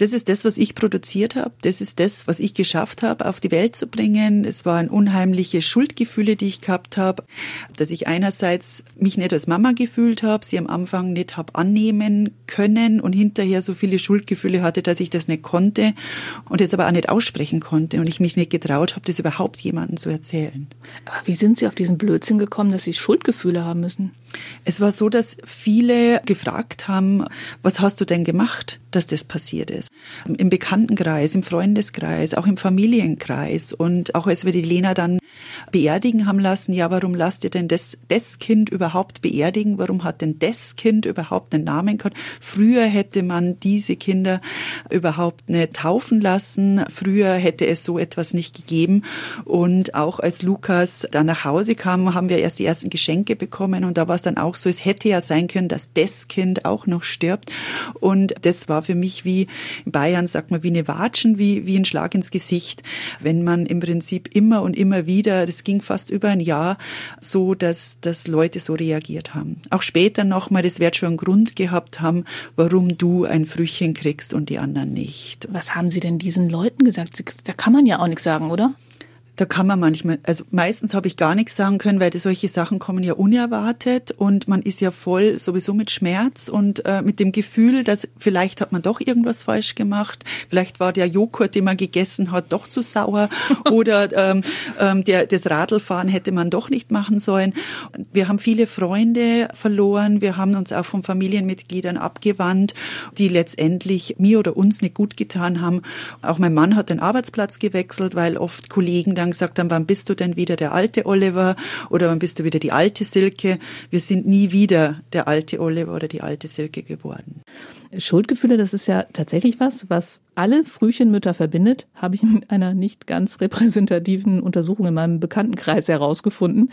das ist das, was ich produziert habe. Das ist das, was ich geschafft habe, auf die Welt zu bringen. Es waren unheimliche Schuldgefühle, die ich gehabt habe, dass ich einerseits mich nicht als Mama gefühlt habe, sie am Anfang nicht habe annehmen können und hinterher so viele Schuldgefühle hatte, dass ich das nicht konnte und es aber auch nicht aussprechen konnte und ich mich nicht getraut habe, das überhaupt jemandem zu erzählen. Aber wie sind Sie auf diesen Blödsinn gekommen, dass Sie Schuldgefühle haben müssen? Es war so, dass viele gefragt haben, was hast du denn gemacht, dass das passiert ist? Im Bekanntenkreis, im Freundeskreis, auch im Familienkreis. Und auch als wir die Lena dann beerdigen haben lassen, ja, warum lasst ihr denn das, das Kind überhaupt beerdigen? Warum hat denn das Kind überhaupt einen Namen gehabt? Früher hätte man diese Kinder überhaupt nicht taufen lassen. Früher hätte es so etwas nicht gegeben. Und auch als Lukas dann nach Hause kam, haben wir erst die ersten Geschenke bekommen. Und da war es dann auch so, es hätte ja sein können, dass das Kind auch noch stirbt. Und das war für mich wie, in Bayern sagt man, wie eine Watschen, wie, wie ein Schlag ins Gesicht, wenn man im Prinzip immer und immer wieder, das ging fast über ein Jahr, so, dass, dass Leute so reagiert haben. Auch später nochmal, das wird schon einen Grund gehabt haben, warum du ein Frühchen kriegst und die anderen nicht. Was haben Sie denn diesen Leuten gesagt? Da kann man ja auch nichts sagen, oder? Da kann man manchmal, also meistens habe ich gar nichts sagen können, weil solche Sachen kommen ja unerwartet und man ist ja voll sowieso mit Schmerz und äh, mit dem Gefühl, dass vielleicht hat man doch irgendwas falsch gemacht, vielleicht war der Joghurt, den man gegessen hat, doch zu sauer oder ähm, ähm, der, das Radlfahren hätte man doch nicht machen sollen. Wir haben viele Freunde verloren, wir haben uns auch von Familienmitgliedern abgewandt, die letztendlich mir oder uns nicht gut getan haben. Auch mein Mann hat den Arbeitsplatz gewechselt, weil oft Kollegen dann gesagt haben, wann bist du denn wieder der alte Oliver oder wann bist du wieder die alte Silke? Wir sind nie wieder der alte Oliver oder die alte Silke geworden. Schuldgefühle, das ist ja tatsächlich was, was alle Frühchenmütter verbindet, habe ich in einer nicht ganz repräsentativen Untersuchung in meinem Bekanntenkreis herausgefunden.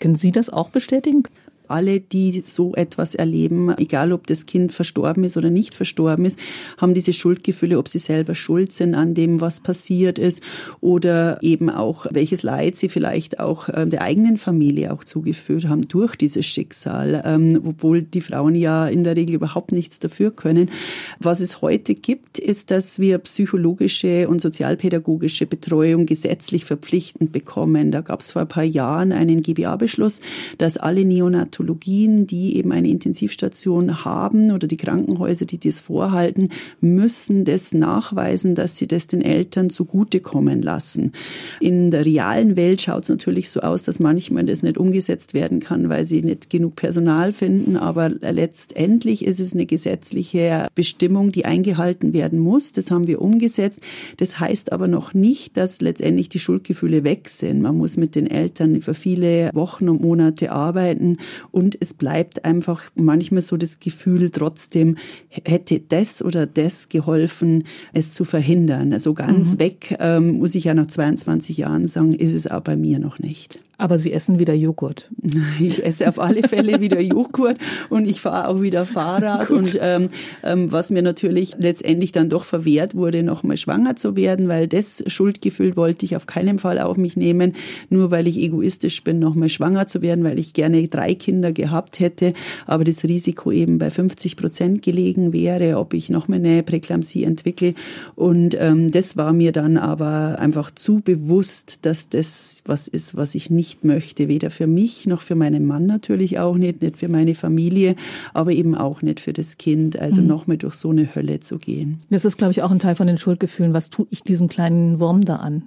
Können Sie das auch bestätigen? Alle, die so etwas erleben, egal ob das Kind verstorben ist oder nicht verstorben ist, haben diese Schuldgefühle, ob sie selber schuld sind an dem, was passiert ist oder eben auch, welches Leid sie vielleicht auch ähm, der eigenen Familie auch zugeführt haben durch dieses Schicksal, ähm, obwohl die Frauen ja in der Regel überhaupt nichts dafür können. Was es heute gibt, ist, dass wir psychologische und sozialpädagogische Betreuung gesetzlich verpflichtend bekommen. Da gab es vor ein paar Jahren einen GBA-Beschluss, dass alle Neonatal Pathologien, die eben eine Intensivstation haben oder die Krankenhäuser, die das vorhalten, müssen das nachweisen, dass sie das den Eltern zugutekommen lassen. In der realen Welt schaut es natürlich so aus, dass manchmal das nicht umgesetzt werden kann, weil sie nicht genug Personal finden. Aber letztendlich ist es eine gesetzliche Bestimmung, die eingehalten werden muss. Das haben wir umgesetzt. Das heißt aber noch nicht, dass letztendlich die Schuldgefühle weg sind. Man muss mit den Eltern über viele Wochen und Monate arbeiten und es bleibt einfach manchmal so das Gefühl, trotzdem hätte das oder das geholfen, es zu verhindern. Also ganz mhm. weg, ähm, muss ich ja nach 22 Jahren sagen, ist es auch bei mir noch nicht. Aber Sie essen wieder Joghurt. Ich esse auf alle Fälle wieder Joghurt und ich fahre auch wieder Fahrrad. Gut. Und ähm, ähm, was mir natürlich letztendlich dann doch verwehrt wurde, nochmal schwanger zu werden, weil das Schuldgefühl wollte ich auf keinen Fall auf mich nehmen, nur weil ich egoistisch bin, nochmal schwanger zu werden, weil ich gerne drei Kinder gehabt hätte, aber das Risiko eben bei 50 Prozent gelegen wäre, ob ich nochmal eine Präklampsie entwickle. Und ähm, das war mir dann aber einfach zu bewusst, dass das was ist, was ich nicht nicht möchte, weder für mich noch für meinen Mann natürlich auch nicht, nicht für meine Familie, aber eben auch nicht für das Kind, also mhm. nochmal durch so eine Hölle zu gehen. Das ist, glaube ich, auch ein Teil von den Schuldgefühlen. Was tue ich diesem kleinen Wurm da an?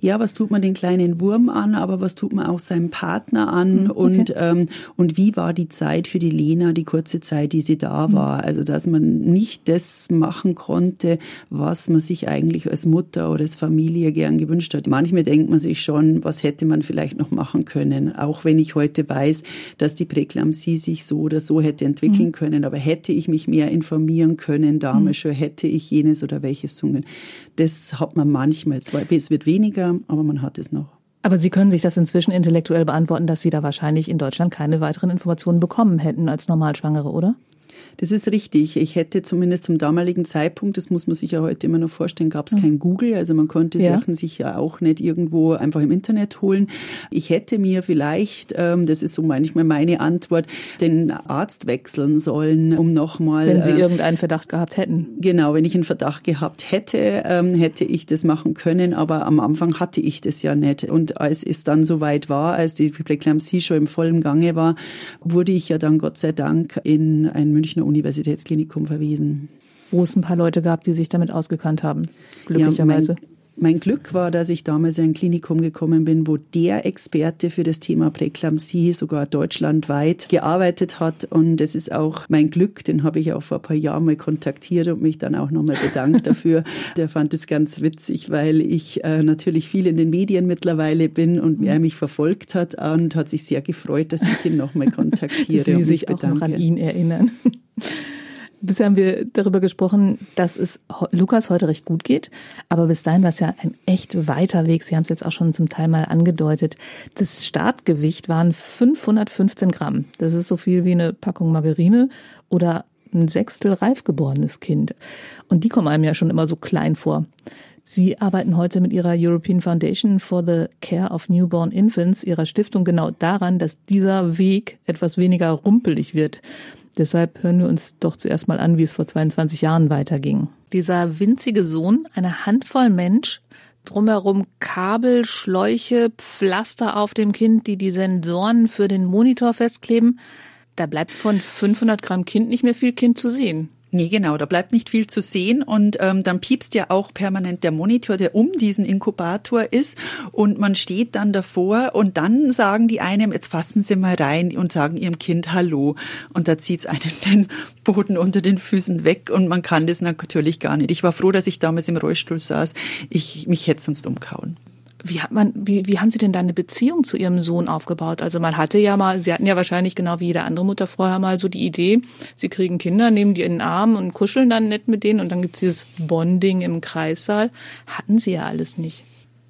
Ja, was tut man den kleinen Wurm an, aber was tut man auch seinem Partner an? Mhm, okay. Und, ähm, und wie war die Zeit für die Lena, die kurze Zeit, die sie da mhm. war? Also, dass man nicht das machen konnte, was man sich eigentlich als Mutter oder als Familie gern gewünscht hat. Manchmal denkt man sich schon, was hätte man vielleicht noch machen können? Auch wenn ich heute weiß, dass die Präklampsie sich so oder so hätte entwickeln mhm. können. Aber hätte ich mich mehr informieren können damals mhm. schon, hätte ich jenes oder welches tun Das hat man manchmal. Zwar, es wird weniger, aber man hat es noch. Aber Sie können sich das inzwischen intellektuell beantworten, dass Sie da wahrscheinlich in Deutschland keine weiteren Informationen bekommen hätten als Normalschwangere, oder? Das ist richtig. Ich hätte zumindest zum damaligen Zeitpunkt, das muss man sich ja heute immer noch vorstellen, gab es mhm. kein Google. Also man konnte ja. Sachen sich ja auch nicht irgendwo einfach im Internet holen. Ich hätte mir vielleicht, ähm, das ist so manchmal meine Antwort, den Arzt wechseln sollen, um nochmal. Wenn Sie äh, irgendeinen Verdacht gehabt hätten. Genau, wenn ich einen Verdacht gehabt hätte, ähm, hätte ich das machen können. Aber am Anfang hatte ich das ja nicht. Und als es dann soweit war, als die Präklampsie schon im vollen Gange war, wurde ich ja dann Gott sei Dank in ein Münchner Münchner Universitätsklinikum verwiesen. Wo es ein paar Leute gab, die sich damit ausgekannt haben, glücklicherweise. Ja, mein Glück war, dass ich damals in ein Klinikum gekommen bin, wo der Experte für das Thema Präklampsie sogar deutschlandweit gearbeitet hat. Und das ist auch mein Glück, den habe ich auch vor ein paar Jahren mal kontaktiert und mich dann auch nochmal bedankt dafür. Der fand es ganz witzig, weil ich äh, natürlich viel in den Medien mittlerweile bin und er mich verfolgt hat und hat sich sehr gefreut, dass ich ihn nochmal kontaktiere. Sie sich auch noch an ihn erinnern. Bisher haben wir darüber gesprochen, dass es Lukas heute recht gut geht, aber bis dahin war es ja ein echt weiter Weg. Sie haben es jetzt auch schon zum Teil mal angedeutet. Das Startgewicht waren 515 Gramm. Das ist so viel wie eine Packung Margarine oder ein Sechstel reif geborenes Kind. Und die kommen einem ja schon immer so klein vor. Sie arbeiten heute mit Ihrer European Foundation for the Care of Newborn Infants, Ihrer Stiftung, genau daran, dass dieser Weg etwas weniger rumpelig wird. Deshalb hören wir uns doch zuerst mal an, wie es vor 22 Jahren weiterging. Dieser winzige Sohn, eine Handvoll Mensch, drumherum Kabel, Schläuche, Pflaster auf dem Kind, die die Sensoren für den Monitor festkleben. Da bleibt von 500 Gramm Kind nicht mehr viel Kind zu sehen. Nee, genau, da bleibt nicht viel zu sehen und ähm, dann piepst ja auch permanent der Monitor, der um diesen Inkubator ist und man steht dann davor und dann sagen die einem, jetzt fassen Sie mal rein und sagen Ihrem Kind Hallo und da zieht's einem den Boden unter den Füßen weg und man kann das natürlich gar nicht. Ich war froh, dass ich damals im Rollstuhl saß. Ich, mich hätte sonst umkauen. Wie hat man, wie, wie haben Sie denn da eine Beziehung zu Ihrem Sohn aufgebaut? Also man hatte ja mal, Sie hatten ja wahrscheinlich genau wie jede andere Mutter vorher mal so die Idee, Sie kriegen Kinder, nehmen die in den Arm und kuscheln dann nett mit denen und dann gibt's dieses Bonding im Kreissaal. Hatten Sie ja alles nicht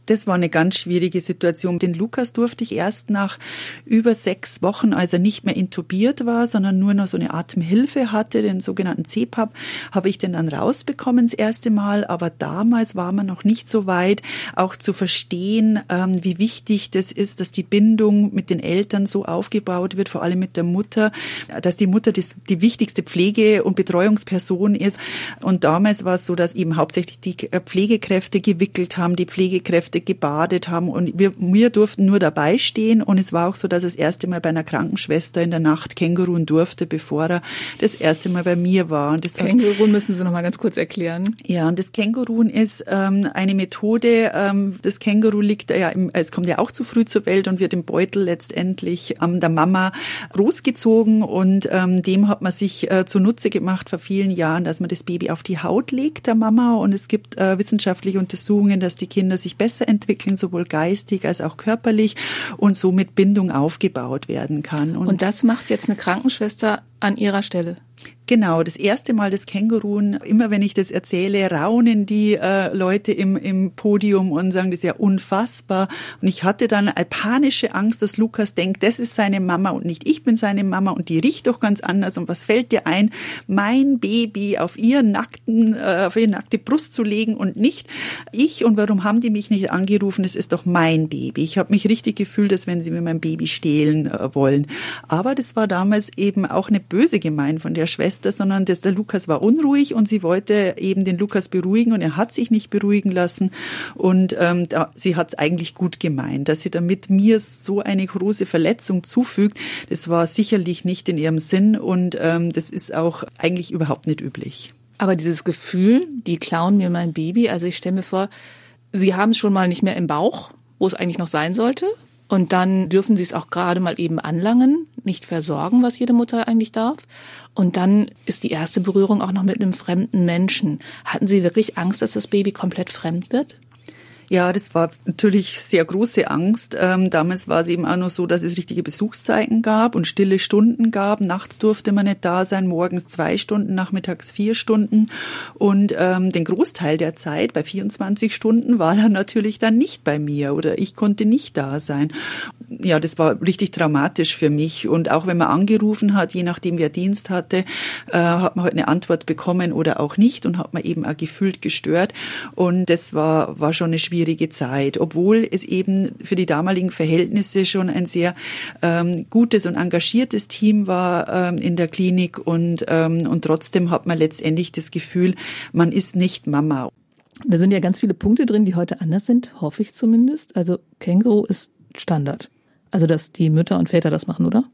das war eine ganz schwierige Situation. Den Lukas durfte ich erst nach über sechs Wochen, als er nicht mehr intubiert war, sondern nur noch so eine Atemhilfe hatte, den sogenannten CPAP, habe ich den dann rausbekommen das erste Mal. Aber damals war man noch nicht so weit, auch zu verstehen, ähm, wie wichtig das ist, dass die Bindung mit den Eltern so aufgebaut wird, vor allem mit der Mutter, dass die Mutter die, die wichtigste Pflege- und Betreuungsperson ist. Und damals war es so, dass eben hauptsächlich die Pflegekräfte gewickelt haben, die Pflegekräfte Kräfte gebadet haben und wir, wir durften nur dabei stehen und es war auch so, dass das erste Mal bei einer Krankenschwester in der Nacht Kängurun durfte, bevor er das erste Mal bei mir war. Und das Kängurun müssen Sie noch mal ganz kurz erklären. Ja, und das Kängurun ist ähm, eine Methode, ähm, das Känguru liegt ja, im, es kommt ja auch zu früh zur Welt und wird im Beutel letztendlich ähm, der Mama großgezogen und ähm, dem hat man sich äh, zunutze gemacht vor vielen Jahren, dass man das Baby auf die Haut legt, der Mama und es gibt äh, wissenschaftliche Untersuchungen, dass die Kinder sich besser weiterentwickeln, sowohl geistig als auch körperlich und somit Bindung aufgebaut werden kann. Und, und das macht jetzt eine Krankenschwester an ihrer Stelle? Genau, das erste Mal das Kängurun. Immer wenn ich das erzähle, raunen die äh, Leute im, im Podium und sagen, das ist ja unfassbar. Und ich hatte dann panische Angst, dass Lukas denkt, das ist seine Mama und nicht ich bin seine Mama und die riecht doch ganz anders. Und was fällt dir ein, mein Baby auf ihren nackten, äh, auf ihre nackte Brust zu legen und nicht ich? Und warum haben die mich nicht angerufen? Das ist doch mein Baby. Ich habe mich richtig gefühlt, als wenn sie mir mein Baby stehlen äh, wollen. Aber das war damals eben auch eine böse gemein von der Schwester Fenster, sondern das, der Lukas war unruhig und sie wollte eben den Lukas beruhigen und er hat sich nicht beruhigen lassen. Und ähm, da, sie hat es eigentlich gut gemeint, dass sie damit mir so eine große Verletzung zufügt. Das war sicherlich nicht in ihrem Sinn und ähm, das ist auch eigentlich überhaupt nicht üblich. Aber dieses Gefühl, die klauen mir mein Baby, also ich stelle mir vor, sie haben es schon mal nicht mehr im Bauch, wo es eigentlich noch sein sollte. Und dann dürfen sie es auch gerade mal eben anlangen, nicht versorgen, was jede Mutter eigentlich darf. Und dann ist die erste Berührung auch noch mit einem fremden Menschen. Hatten Sie wirklich Angst, dass das Baby komplett fremd wird? Ja, das war natürlich sehr große Angst. Ähm, damals war es eben auch nur so, dass es richtige Besuchszeiten gab und stille Stunden gab. Nachts durfte man nicht da sein, morgens zwei Stunden, nachmittags vier Stunden. Und ähm, den Großteil der Zeit, bei 24 Stunden, war er natürlich dann nicht bei mir oder ich konnte nicht da sein. Ja, das war richtig dramatisch für mich. Und auch wenn man angerufen hat, je nachdem wer Dienst hatte, äh, hat man halt eine Antwort bekommen oder auch nicht und hat man eben auch gefühlt gestört. Und das war, war schon eine schwierige schwierige Zeit, obwohl es eben für die damaligen Verhältnisse schon ein sehr ähm, gutes und engagiertes Team war ähm, in der Klinik und, ähm, und trotzdem hat man letztendlich das Gefühl, man ist nicht Mama. Da sind ja ganz viele Punkte drin, die heute anders sind, hoffe ich zumindest. Also Känguru ist Standard. Also, dass die Mütter und Väter das machen, oder?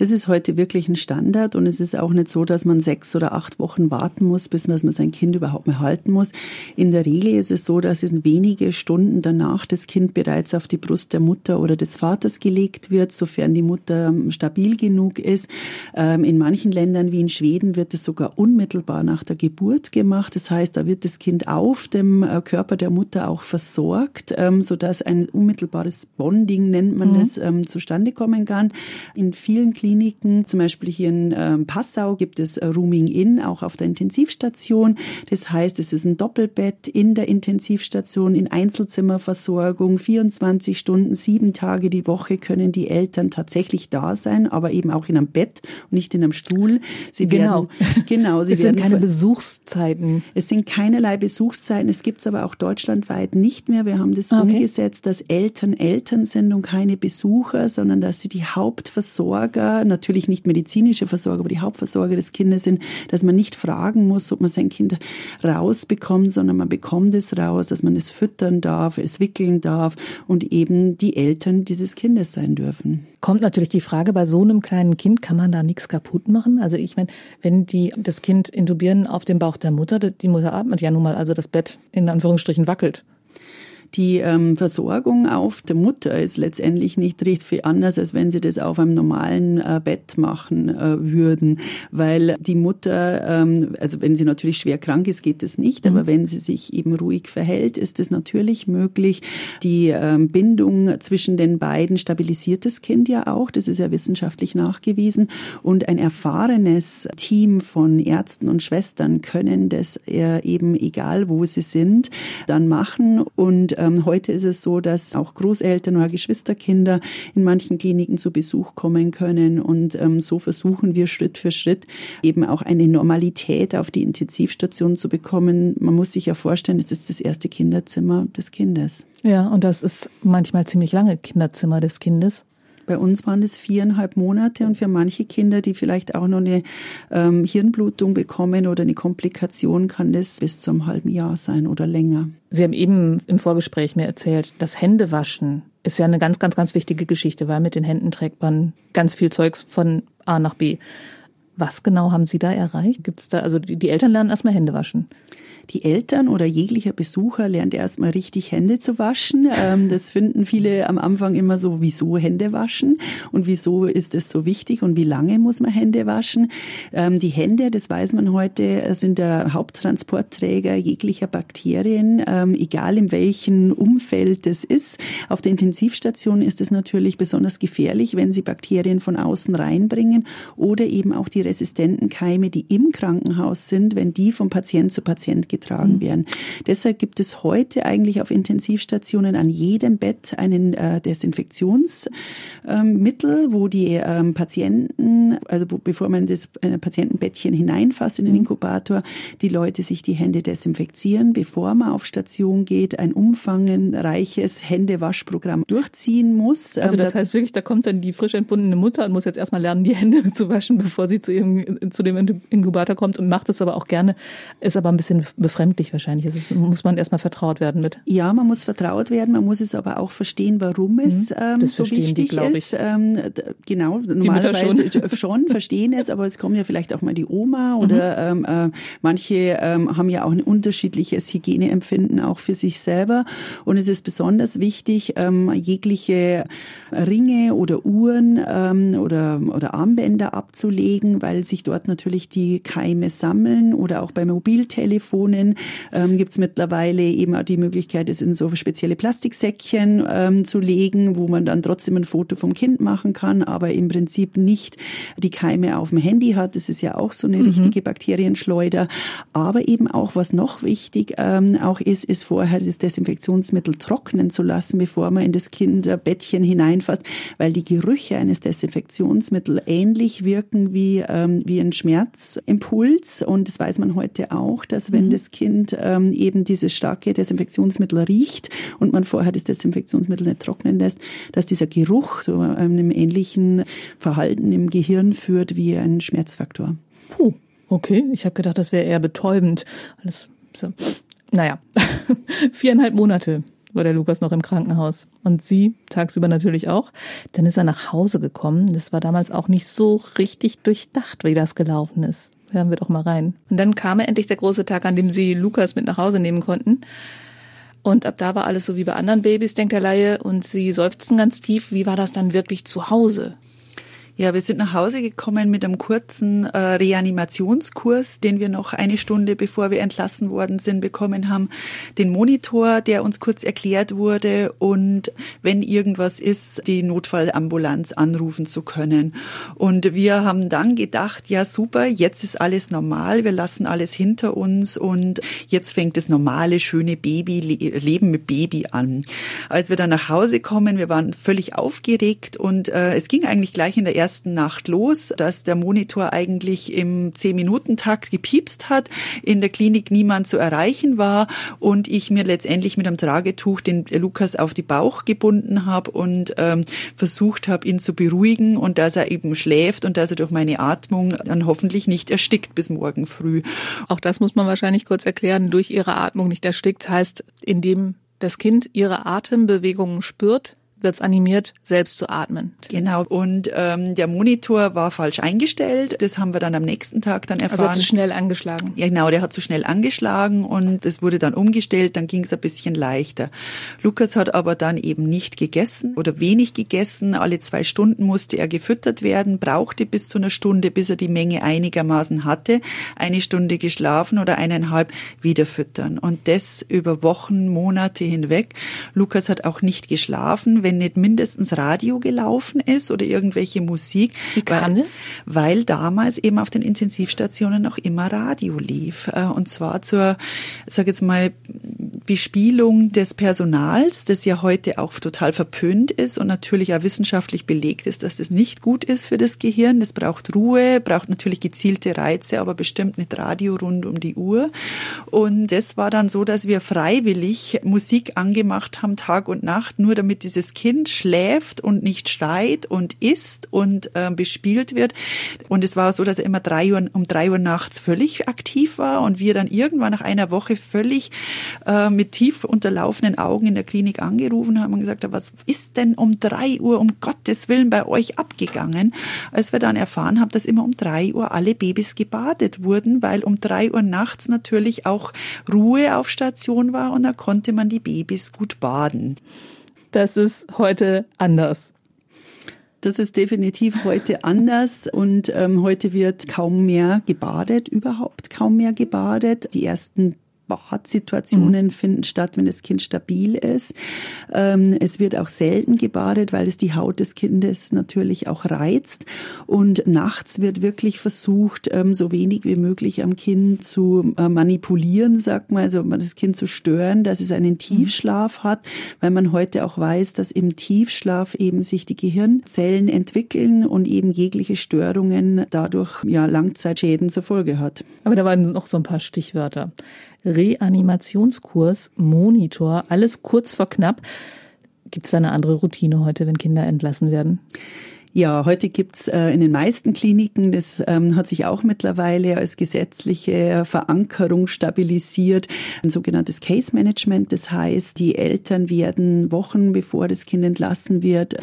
Das ist heute wirklich ein Standard und es ist auch nicht so, dass man sechs oder acht Wochen warten muss, bis man sein Kind überhaupt mehr halten muss. In der Regel ist es so, dass in wenige Stunden danach das Kind bereits auf die Brust der Mutter oder des Vaters gelegt wird, sofern die Mutter ähm, stabil genug ist. Ähm, in manchen Ländern wie in Schweden wird es sogar unmittelbar nach der Geburt gemacht. Das heißt, da wird das Kind auf dem äh, Körper der Mutter auch versorgt, ähm, sodass ein unmittelbares Bonding, nennt man mhm. das, zustande kommen kann. In vielen Kliniken Kliniken, zum Beispiel hier in ähm, Passau gibt es äh, Rooming In, auch auf der Intensivstation. Das heißt, es ist ein Doppelbett in der Intensivstation, in Einzelzimmerversorgung, 24 Stunden, sieben Tage die Woche können die Eltern tatsächlich da sein, aber eben auch in einem Bett und nicht in einem Stuhl. Sie genau. Werden, genau. Sie es sind keine Besuchszeiten. Es sind keinerlei Besuchszeiten. Es gibt es aber auch deutschlandweit nicht mehr. Wir haben das okay. umgesetzt, dass Eltern Eltern sind und keine Besucher, sondern dass sie die Hauptversorger natürlich nicht medizinische Versorger, aber die Hauptversorger des Kindes sind, dass man nicht fragen muss, ob man sein Kind rausbekommt, sondern man bekommt es raus, dass man es füttern darf, es wickeln darf und eben die Eltern dieses Kindes sein dürfen. Kommt natürlich die Frage, bei so einem kleinen Kind kann man da nichts kaputt machen? Also ich meine, wenn die das Kind intubieren auf dem Bauch der Mutter, die Mutter atmet ja nun mal, also das Bett in Anführungsstrichen wackelt. Die ähm, Versorgung auf. Der Mutter ist letztendlich nicht richtig viel anders, als wenn sie das auf einem normalen äh, Bett machen äh, würden, weil die Mutter, ähm, also wenn sie natürlich schwer krank ist, geht das nicht, mhm. aber wenn sie sich eben ruhig verhält, ist es natürlich möglich. Die ähm, Bindung zwischen den beiden stabilisiert das Kind ja auch, das ist ja wissenschaftlich nachgewiesen. Und ein erfahrenes Team von Ärzten und Schwestern können das äh, eben egal wo sie sind dann machen. Und ähm, heute ist es so, dass auch Großeltern oder Geschwisterkinder in manchen Kliniken zu Besuch kommen können. Und ähm, so versuchen wir Schritt für Schritt eben auch eine Normalität auf die Intensivstation zu bekommen. Man muss sich ja vorstellen, es ist das erste Kinderzimmer des Kindes. Ja, und das ist manchmal ziemlich lange Kinderzimmer des Kindes. Bei uns waren es viereinhalb Monate und für manche Kinder, die vielleicht auch noch eine ähm, Hirnblutung bekommen oder eine Komplikation, kann das bis zu einem halben Jahr sein oder länger. Sie haben eben im Vorgespräch mir erzählt, das Händewaschen ist ja eine ganz, ganz, ganz wichtige Geschichte, weil mit den Händen trägt man ganz viel Zeugs von A nach B. Was genau haben Sie da erreicht? Gibt's da, also die, die Eltern lernen erstmal Hände waschen die Eltern oder jeglicher Besucher lernt erstmal richtig Hände zu waschen. Ähm, das finden viele am Anfang immer so, wieso Hände waschen und wieso ist es so wichtig und wie lange muss man Hände waschen. Ähm, die Hände, das weiß man heute, sind der Haupttransportträger jeglicher Bakterien, ähm, egal in welchem Umfeld es ist. Auf der Intensivstation ist es natürlich besonders gefährlich, wenn sie Bakterien von außen reinbringen oder eben auch die resistenten Keime, die im Krankenhaus sind, wenn die vom Patient zu Patient getragen mhm. werden. Deshalb gibt es heute eigentlich auf Intensivstationen an jedem Bett einen äh, Desinfektionsmittel, ähm, wo die ähm, Patienten, also bevor man das äh, Patientenbettchen hineinfasst in den mhm. Inkubator, die Leute sich die Hände desinfizieren, bevor man auf Station geht, ein umfangreiches Händewaschprogramm durchziehen muss. Also das heißt wirklich, da kommt dann die frisch entbundene Mutter und muss jetzt erstmal lernen, die Hände zu waschen, bevor sie zu ihrem, zu dem Inkubator kommt und macht es aber auch gerne, ist aber ein bisschen befremdlich wahrscheinlich. Es muss man erstmal vertraut werden mit. Ja, man muss vertraut werden, man muss es aber auch verstehen, warum es mhm. ähm, so wichtig die, ist. Ähm, genau, normalerweise schon. schon. verstehen es, aber es kommen ja vielleicht auch mal die Oma oder mhm. ähm, äh, manche ähm, haben ja auch ein unterschiedliches Hygieneempfinden auch für sich selber und es ist besonders wichtig, ähm, jegliche Ringe oder Uhren ähm, oder, oder Armbänder abzulegen, weil sich dort natürlich die Keime sammeln oder auch bei Mobiltelefonen ähm, gibt es mittlerweile eben auch die Möglichkeit, es in so spezielle Plastiksäckchen ähm, zu legen, wo man dann trotzdem ein Foto vom Kind machen kann, aber im Prinzip nicht die Keime auf dem Handy hat. Das ist ja auch so eine mhm. richtige Bakterienschleuder. Aber eben auch, was noch wichtig ähm, auch ist, ist vorher das Desinfektionsmittel trocknen zu lassen, bevor man in das Kinderbettchen hineinfasst, weil die Gerüche eines Desinfektionsmittels ähnlich wirken wie, ähm, wie ein Schmerzimpuls. Und das weiß man heute auch, dass wenn mhm. das Kind ähm, eben dieses starke Desinfektionsmittel riecht und man vorher das Desinfektionsmittel nicht trocknen lässt, dass dieser Geruch zu einem ähnlichen Verhalten im Gehirn führt wie ein Schmerzfaktor. Puh, okay. Ich habe gedacht, das wäre eher betäubend. Alles so. Naja, viereinhalb Monate war der Lukas noch im Krankenhaus. Und sie tagsüber natürlich auch. Dann ist er nach Hause gekommen. Das war damals auch nicht so richtig durchdacht, wie das gelaufen ist. Hören wir doch mal rein. Und dann kam endlich der große Tag, an dem sie Lukas mit nach Hause nehmen konnten. Und ab da war alles so wie bei anderen Babys, denkt der Laie, und sie seufzten ganz tief. Wie war das dann wirklich zu Hause? Ja, wir sind nach Hause gekommen mit einem kurzen äh, Reanimationskurs, den wir noch eine Stunde bevor wir entlassen worden sind bekommen haben. Den Monitor, der uns kurz erklärt wurde und wenn irgendwas ist, die Notfallambulanz anrufen zu können. Und wir haben dann gedacht, ja super, jetzt ist alles normal, wir lassen alles hinter uns und jetzt fängt das normale, schöne Baby, Leben mit Baby an. Als wir dann nach Hause kommen, wir waren völlig aufgeregt und äh, es ging eigentlich gleich in der ersten ersten Nacht los, dass der Monitor eigentlich im Zehn-Minuten-Takt gepiepst hat, in der Klinik niemand zu erreichen war und ich mir letztendlich mit einem Tragetuch den Lukas auf die Bauch gebunden habe und ähm, versucht habe, ihn zu beruhigen und dass er eben schläft und dass er durch meine Atmung dann hoffentlich nicht erstickt bis morgen früh. Auch das muss man wahrscheinlich kurz erklären. Durch ihre Atmung nicht erstickt heißt, indem das Kind ihre Atembewegungen spürt, wird es animiert, selbst zu atmen. Genau. Und ähm, der Monitor war falsch eingestellt. Das haben wir dann am nächsten Tag dann erfahren. Also zu schnell angeschlagen. Ja, genau. Der hat zu schnell angeschlagen und es wurde dann umgestellt. Dann ging es ein bisschen leichter. Lukas hat aber dann eben nicht gegessen oder wenig gegessen. Alle zwei Stunden musste er gefüttert werden, brauchte bis zu einer Stunde, bis er die Menge einigermaßen hatte. Eine Stunde geschlafen oder eineinhalb wieder füttern. Und das über Wochen, Monate hinweg. Lukas hat auch nicht geschlafen wenn nicht mindestens Radio gelaufen ist oder irgendwelche Musik. Wie kam weil, das? Weil damals eben auf den Intensivstationen noch immer Radio lief. Äh, und zwar zur, sag jetzt mal, Bespielung des Personals, das ja heute auch total verpönt ist und natürlich auch wissenschaftlich belegt ist, dass das nicht gut ist für das Gehirn. Das braucht Ruhe, braucht natürlich gezielte Reize, aber bestimmt nicht Radio rund um die Uhr. Und das war dann so, dass wir freiwillig Musik angemacht haben, Tag und Nacht, nur damit dieses Kind schläft und nicht schreit und isst und äh, bespielt wird. Und es war so, dass er immer drei Uhr, um drei Uhr nachts völlig aktiv war und wir dann irgendwann nach einer Woche völlig äh, mit tief unterlaufenden Augen in der Klinik angerufen haben und gesagt haben, was ist denn um drei Uhr um Gottes Willen bei euch abgegangen? Als wir dann erfahren haben, dass immer um drei Uhr alle Babys gebadet wurden, weil um drei Uhr nachts natürlich auch Ruhe auf Station war und da konnte man die Babys gut baden. Das ist heute anders. Das ist definitiv heute anders und ähm, heute wird kaum mehr gebadet, überhaupt kaum mehr gebadet. Die ersten Badsituationen mhm. finden statt, wenn das Kind stabil ist. Ähm, es wird auch selten gebadet, weil es die Haut des Kindes natürlich auch reizt. Und nachts wird wirklich versucht, ähm, so wenig wie möglich am Kind zu äh, manipulieren, sagt man, also das Kind zu stören, dass es einen Tiefschlaf hat, weil man heute auch weiß, dass im Tiefschlaf eben sich die Gehirnzellen entwickeln und eben jegliche Störungen dadurch ja Langzeitschäden zur Folge hat. Aber da waren noch so ein paar Stichwörter. Reanimationskurs, Monitor, alles kurz vor knapp. Gibt es da eine andere Routine heute, wenn Kinder entlassen werden? Ja, heute gibt's äh, in den meisten Kliniken, das ähm, hat sich auch mittlerweile als gesetzliche Verankerung stabilisiert, ein sogenanntes Case Management. Das heißt, die Eltern werden Wochen bevor das Kind entlassen wird,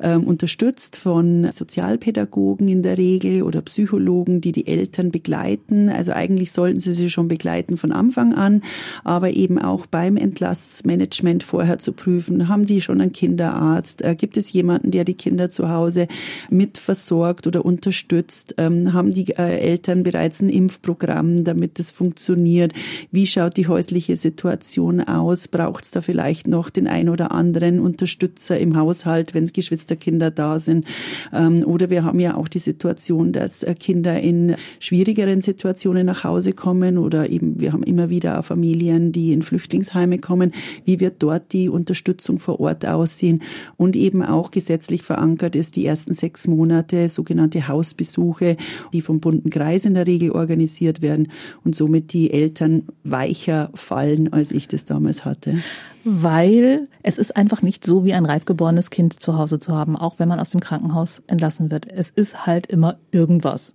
ähm, unterstützt von Sozialpädagogen in der Regel oder Psychologen, die die Eltern begleiten. Also eigentlich sollten sie sie schon begleiten von Anfang an, aber eben auch beim Entlassmanagement vorher zu prüfen, haben die schon einen Kinderarzt, äh, gibt es jemanden, der die Kinder zu Hause mitversorgt oder unterstützt? Ähm, haben die äh, Eltern bereits ein Impfprogramm, damit es funktioniert? Wie schaut die häusliche Situation aus? Braucht es da vielleicht noch den ein oder anderen Unterstützer im Haushalt, wenn Geschwisterkinder da sind? Ähm, oder wir haben ja auch die Situation, dass äh, Kinder in schwierigeren Situationen nach Hause kommen oder eben wir haben immer wieder auch Familien, die in Flüchtlingsheime kommen. Wie wird dort die Unterstützung vor Ort aussehen? Und eben auch gesetzlich verankert ist die erste ersten sechs Monate sogenannte Hausbesuche, die vom bunten Kreis in der Regel organisiert werden und somit die Eltern weicher fallen, als ich das damals hatte. Weil es ist einfach nicht so, wie ein reif geborenes Kind zu Hause zu haben, auch wenn man aus dem Krankenhaus entlassen wird. Es ist halt immer irgendwas.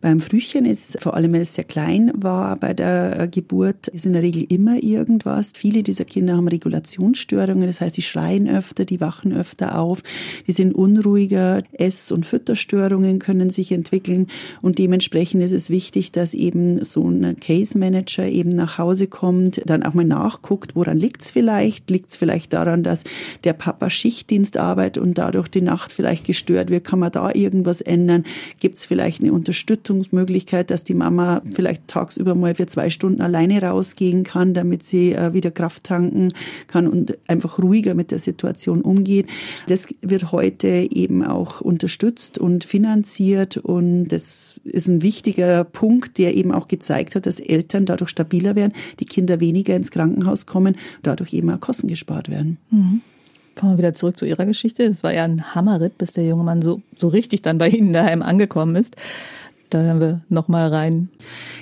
Beim Frühchen ist, vor allem wenn es sehr klein war bei der äh, Geburt, ist in der Regel immer irgendwas. Viele dieser Kinder haben Regulationsstörungen, das heißt, die schreien öfter, die wachen öfter auf, die sind unruhiger, Ess- und Fütterstörungen können sich entwickeln und dementsprechend ist es wichtig, dass eben so ein Case Manager eben nach Hause kommt, dann auch mal nachguckt, woran liegt es vielleicht? Liegt es vielleicht daran, dass der Papa Schichtdienst arbeitet und dadurch die Nacht vielleicht gestört wird? Kann man da irgendwas ändern? Gibt es vielleicht eine Unterstützungsmöglichkeit, dass die Mama vielleicht tagsüber mal für zwei Stunden alleine rausgehen kann, damit sie äh, wieder Kraft tanken kann und einfach ruhiger mit der Situation umgeht. Das wird heute eben auch unterstützt und finanziert und das ist ein wichtiger Punkt, der eben auch gezeigt hat, dass Eltern dadurch stabiler werden, die Kinder weniger ins Krankenhaus kommen, dadurch eben auch Kosten gespart werden. Mhm. Kommen wir wieder zurück zu Ihrer Geschichte. Das war ja ein Hammerritt, bis der junge Mann so, so richtig dann bei Ihnen daheim angekommen ist. Da hören wir nochmal rein.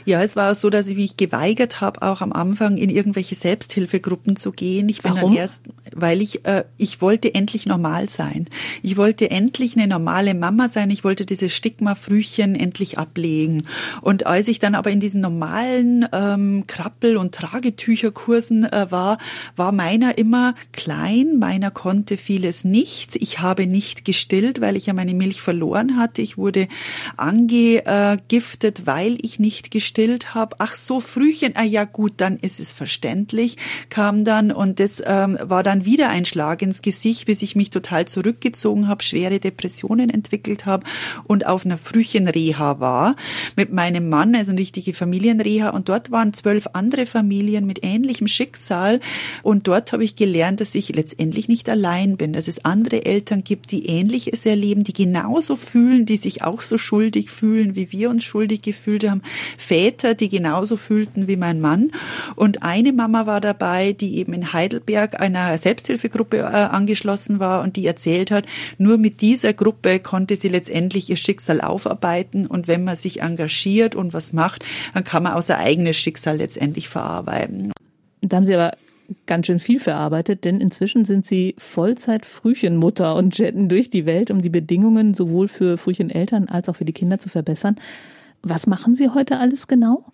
Ja, es war so, dass ich mich geweigert habe, auch am Anfang in irgendwelche Selbsthilfegruppen zu gehen. Ich bin Warum? dann erst, weil ich, äh, ich wollte endlich normal sein. Ich wollte endlich eine normale Mama sein. Ich wollte dieses Stigma-Frühchen endlich ablegen. Und als ich dann aber in diesen normalen ähm, Krabbel- und Tragetücherkursen äh, war, war meiner immer klein. Meiner konnte vieles nicht. Ich habe nicht gestillt, weil ich ja meine Milch verloren hatte. Ich wurde ange äh, vergiftet, weil ich nicht gestillt habe. Ach so, Frühchen, ah ja gut, dann ist es verständlich, kam dann und das ähm, war dann wieder ein Schlag ins Gesicht, bis ich mich total zurückgezogen habe, schwere Depressionen entwickelt habe und auf einer Frühchenreha war mit meinem Mann, also eine richtige Familienreha und dort waren zwölf andere Familien mit ähnlichem Schicksal und dort habe ich gelernt, dass ich letztendlich nicht allein bin, dass es andere Eltern gibt, die Ähnliches erleben, die genauso fühlen, die sich auch so schuldig fühlen wie wie wir uns schuldig gefühlt haben, Väter, die genauso fühlten wie mein Mann. Und eine Mama war dabei, die eben in Heidelberg einer Selbsthilfegruppe äh, angeschlossen war und die erzählt hat, nur mit dieser Gruppe konnte sie letztendlich ihr Schicksal aufarbeiten. Und wenn man sich engagiert und was macht, dann kann man auch sein eigenes Schicksal letztendlich verarbeiten. Da haben Sie aber ganz schön viel verarbeitet, denn inzwischen sind sie Vollzeit-Frühchenmutter und jetten durch die Welt, um die Bedingungen sowohl für Frühcheneltern als auch für die Kinder zu verbessern. Was machen Sie heute alles genau?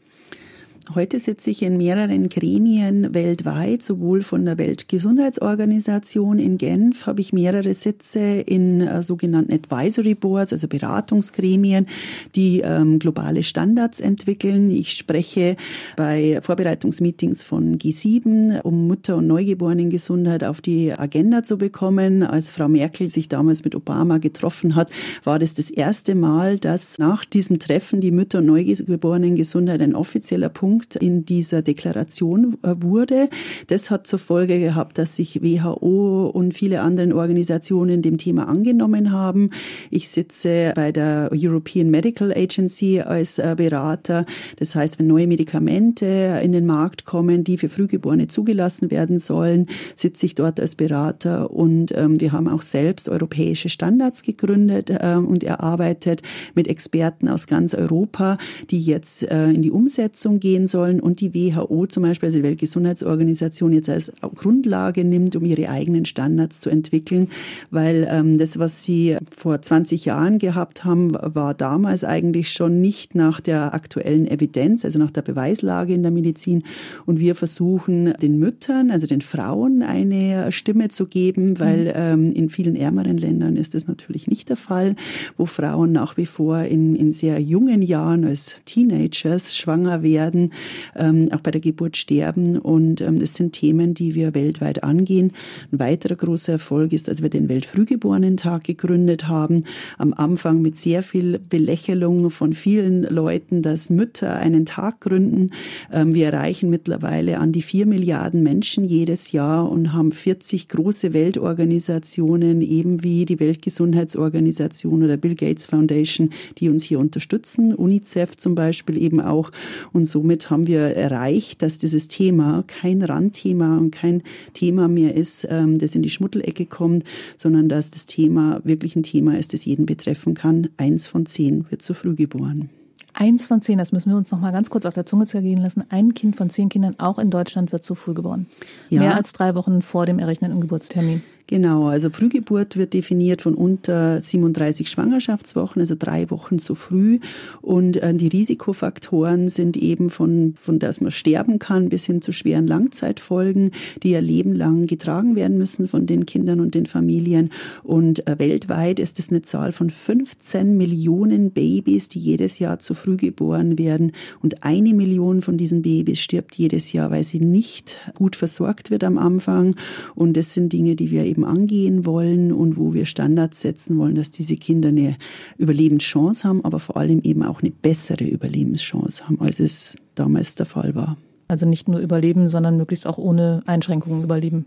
Heute sitze ich in mehreren Gremien weltweit, sowohl von der Weltgesundheitsorganisation in Genf habe ich mehrere Sitze in äh, sogenannten Advisory Boards, also Beratungsgremien, die ähm, globale Standards entwickeln. Ich spreche bei Vorbereitungsmeetings von G7, um Mutter- und Neugeborenengesundheit auf die Agenda zu bekommen. Als Frau Merkel sich damals mit Obama getroffen hat, war das das erste Mal, dass nach diesem Treffen die Mütter- und Neugeborenen-Gesundheit ein offizieller Punkt Punkt in dieser Deklaration äh, wurde. Das hat zur Folge gehabt, dass sich WHO und viele andere Organisationen dem Thema angenommen haben. Ich sitze bei der European Medical Agency als äh, Berater. Das heißt, wenn neue Medikamente in den Markt kommen, die für Frühgeborene zugelassen werden sollen, sitze ich dort als Berater und ähm, wir haben auch selbst europäische Standards gegründet ähm, und erarbeitet mit Experten aus ganz Europa, die jetzt äh, in die Umsetzung gehen sollen und die WHO zum Beispiel, also die Weltgesundheitsorganisation, jetzt als Grundlage nimmt, um ihre eigenen Standards zu entwickeln, weil ähm, das, was sie vor 20 Jahren gehabt haben, war damals eigentlich schon nicht nach der aktuellen Evidenz, also nach der Beweislage in der Medizin. Und wir versuchen den Müttern, also den Frauen, eine Stimme zu geben, weil mhm. ähm, in vielen ärmeren Ländern ist das natürlich nicht der Fall, wo Frauen nach wie vor in, in sehr jungen Jahren als Teenagers schwanger werden, ähm, auch bei der Geburt sterben. Und ähm, das sind Themen, die wir weltweit angehen. Ein weiterer großer Erfolg ist, dass wir den Weltfrühgeborenen-Tag gegründet haben. Am Anfang mit sehr viel Belächelung von vielen Leuten, dass Mütter einen Tag gründen. Ähm, wir erreichen mittlerweile an die vier Milliarden Menschen jedes Jahr und haben 40 große Weltorganisationen, eben wie die Weltgesundheitsorganisation oder Bill Gates Foundation, die uns hier unterstützen, UNICEF zum Beispiel eben auch. Und somit haben wir erreicht, dass dieses Thema kein Randthema und kein Thema mehr ist, ähm, das in die Schmuddelecke kommt, sondern dass das Thema wirklich ein Thema ist, das jeden betreffen kann. Eins von zehn wird zu früh geboren. Eins von zehn, das müssen wir uns noch mal ganz kurz auf der Zunge zergehen lassen. Ein Kind von zehn Kindern, auch in Deutschland, wird zu früh geboren. Ja. Mehr als drei Wochen vor dem errechneten Geburtstermin. Genau, also Frühgeburt wird definiert von unter 37 Schwangerschaftswochen, also drei Wochen zu früh. Und äh, die Risikofaktoren sind eben von, von dass man sterben kann bis hin zu schweren Langzeitfolgen, die ja lebenlang getragen werden müssen von den Kindern und den Familien. Und äh, weltweit ist es eine Zahl von 15 Millionen Babys, die jedes Jahr zu früh geboren werden. Und eine Million von diesen Babys stirbt jedes Jahr, weil sie nicht gut versorgt wird am Anfang. Und das sind Dinge, die wir eben angehen wollen und wo wir Standards setzen wollen, dass diese Kinder eine Überlebenschance haben, aber vor allem eben auch eine bessere Überlebenschance haben, als es damals der Fall war. Also nicht nur überleben, sondern möglichst auch ohne Einschränkungen überleben.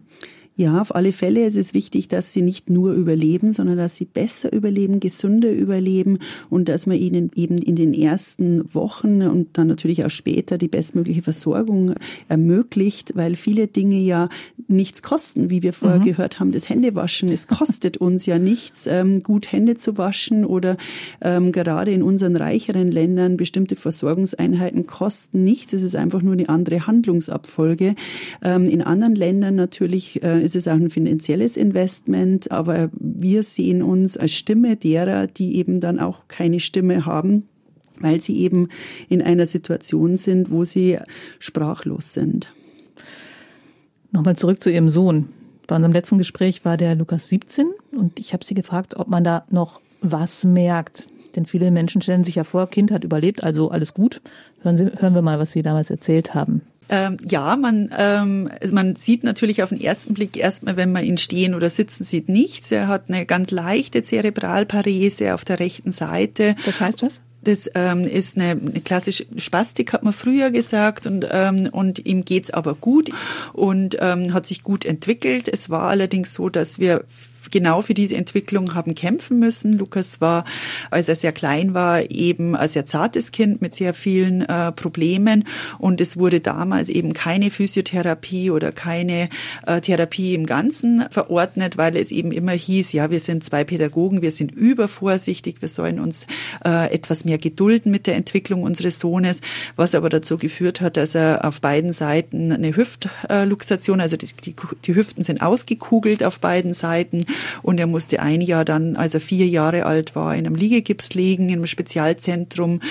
Ja, auf alle Fälle ist es wichtig, dass sie nicht nur überleben, sondern dass sie besser überleben, gesünder überleben und dass man ihnen eben in den ersten Wochen und dann natürlich auch später die bestmögliche Versorgung ermöglicht, weil viele Dinge ja nichts kosten, wie wir vorher mhm. gehört haben. Das Händewaschen, es kostet uns ja nichts, ähm, gut Hände zu waschen oder ähm, gerade in unseren reicheren Ländern bestimmte Versorgungseinheiten kosten nichts. Es ist einfach nur eine andere Handlungsabfolge. Ähm, in anderen Ländern natürlich äh, ist es auch ein finanzielles Investment, aber wir sehen uns als Stimme derer, die eben dann auch keine Stimme haben, weil sie eben in einer Situation sind, wo sie sprachlos sind. Nochmal zurück zu Ihrem Sohn. Bei unserem letzten Gespräch war der Lukas 17 und ich habe Sie gefragt, ob man da noch was merkt. Denn viele Menschen stellen sich ja vor, Kind hat überlebt, also alles gut. Hören, Sie, hören wir mal, was Sie damals erzählt haben. Ähm, ja, man, ähm, man sieht natürlich auf den ersten Blick erstmal, wenn man ihn stehen oder sitzen sieht, nichts. Er hat eine ganz leichte Zerebralparese auf der rechten Seite. Das heißt was? Das ähm, ist eine, eine klassische Spastik, hat man früher gesagt, und, ähm, und ihm geht's aber gut und ähm, hat sich gut entwickelt. Es war allerdings so, dass wir genau für diese Entwicklung haben kämpfen müssen. Lukas war, als er sehr klein war, eben ein sehr zartes Kind mit sehr vielen äh, Problemen und es wurde damals eben keine Physiotherapie oder keine äh, Therapie im Ganzen verordnet, weil es eben immer hieß, ja, wir sind zwei Pädagogen, wir sind übervorsichtig, wir sollen uns äh, etwas mehr gedulden mit der Entwicklung unseres Sohnes, was aber dazu geführt hat, dass er auf beiden Seiten eine Hüftluxation, also die, die, die Hüften sind ausgekugelt auf beiden Seiten und er musste ein Jahr dann, als er vier Jahre alt war, in einem Liegegips liegen, in einem Spezialzentrum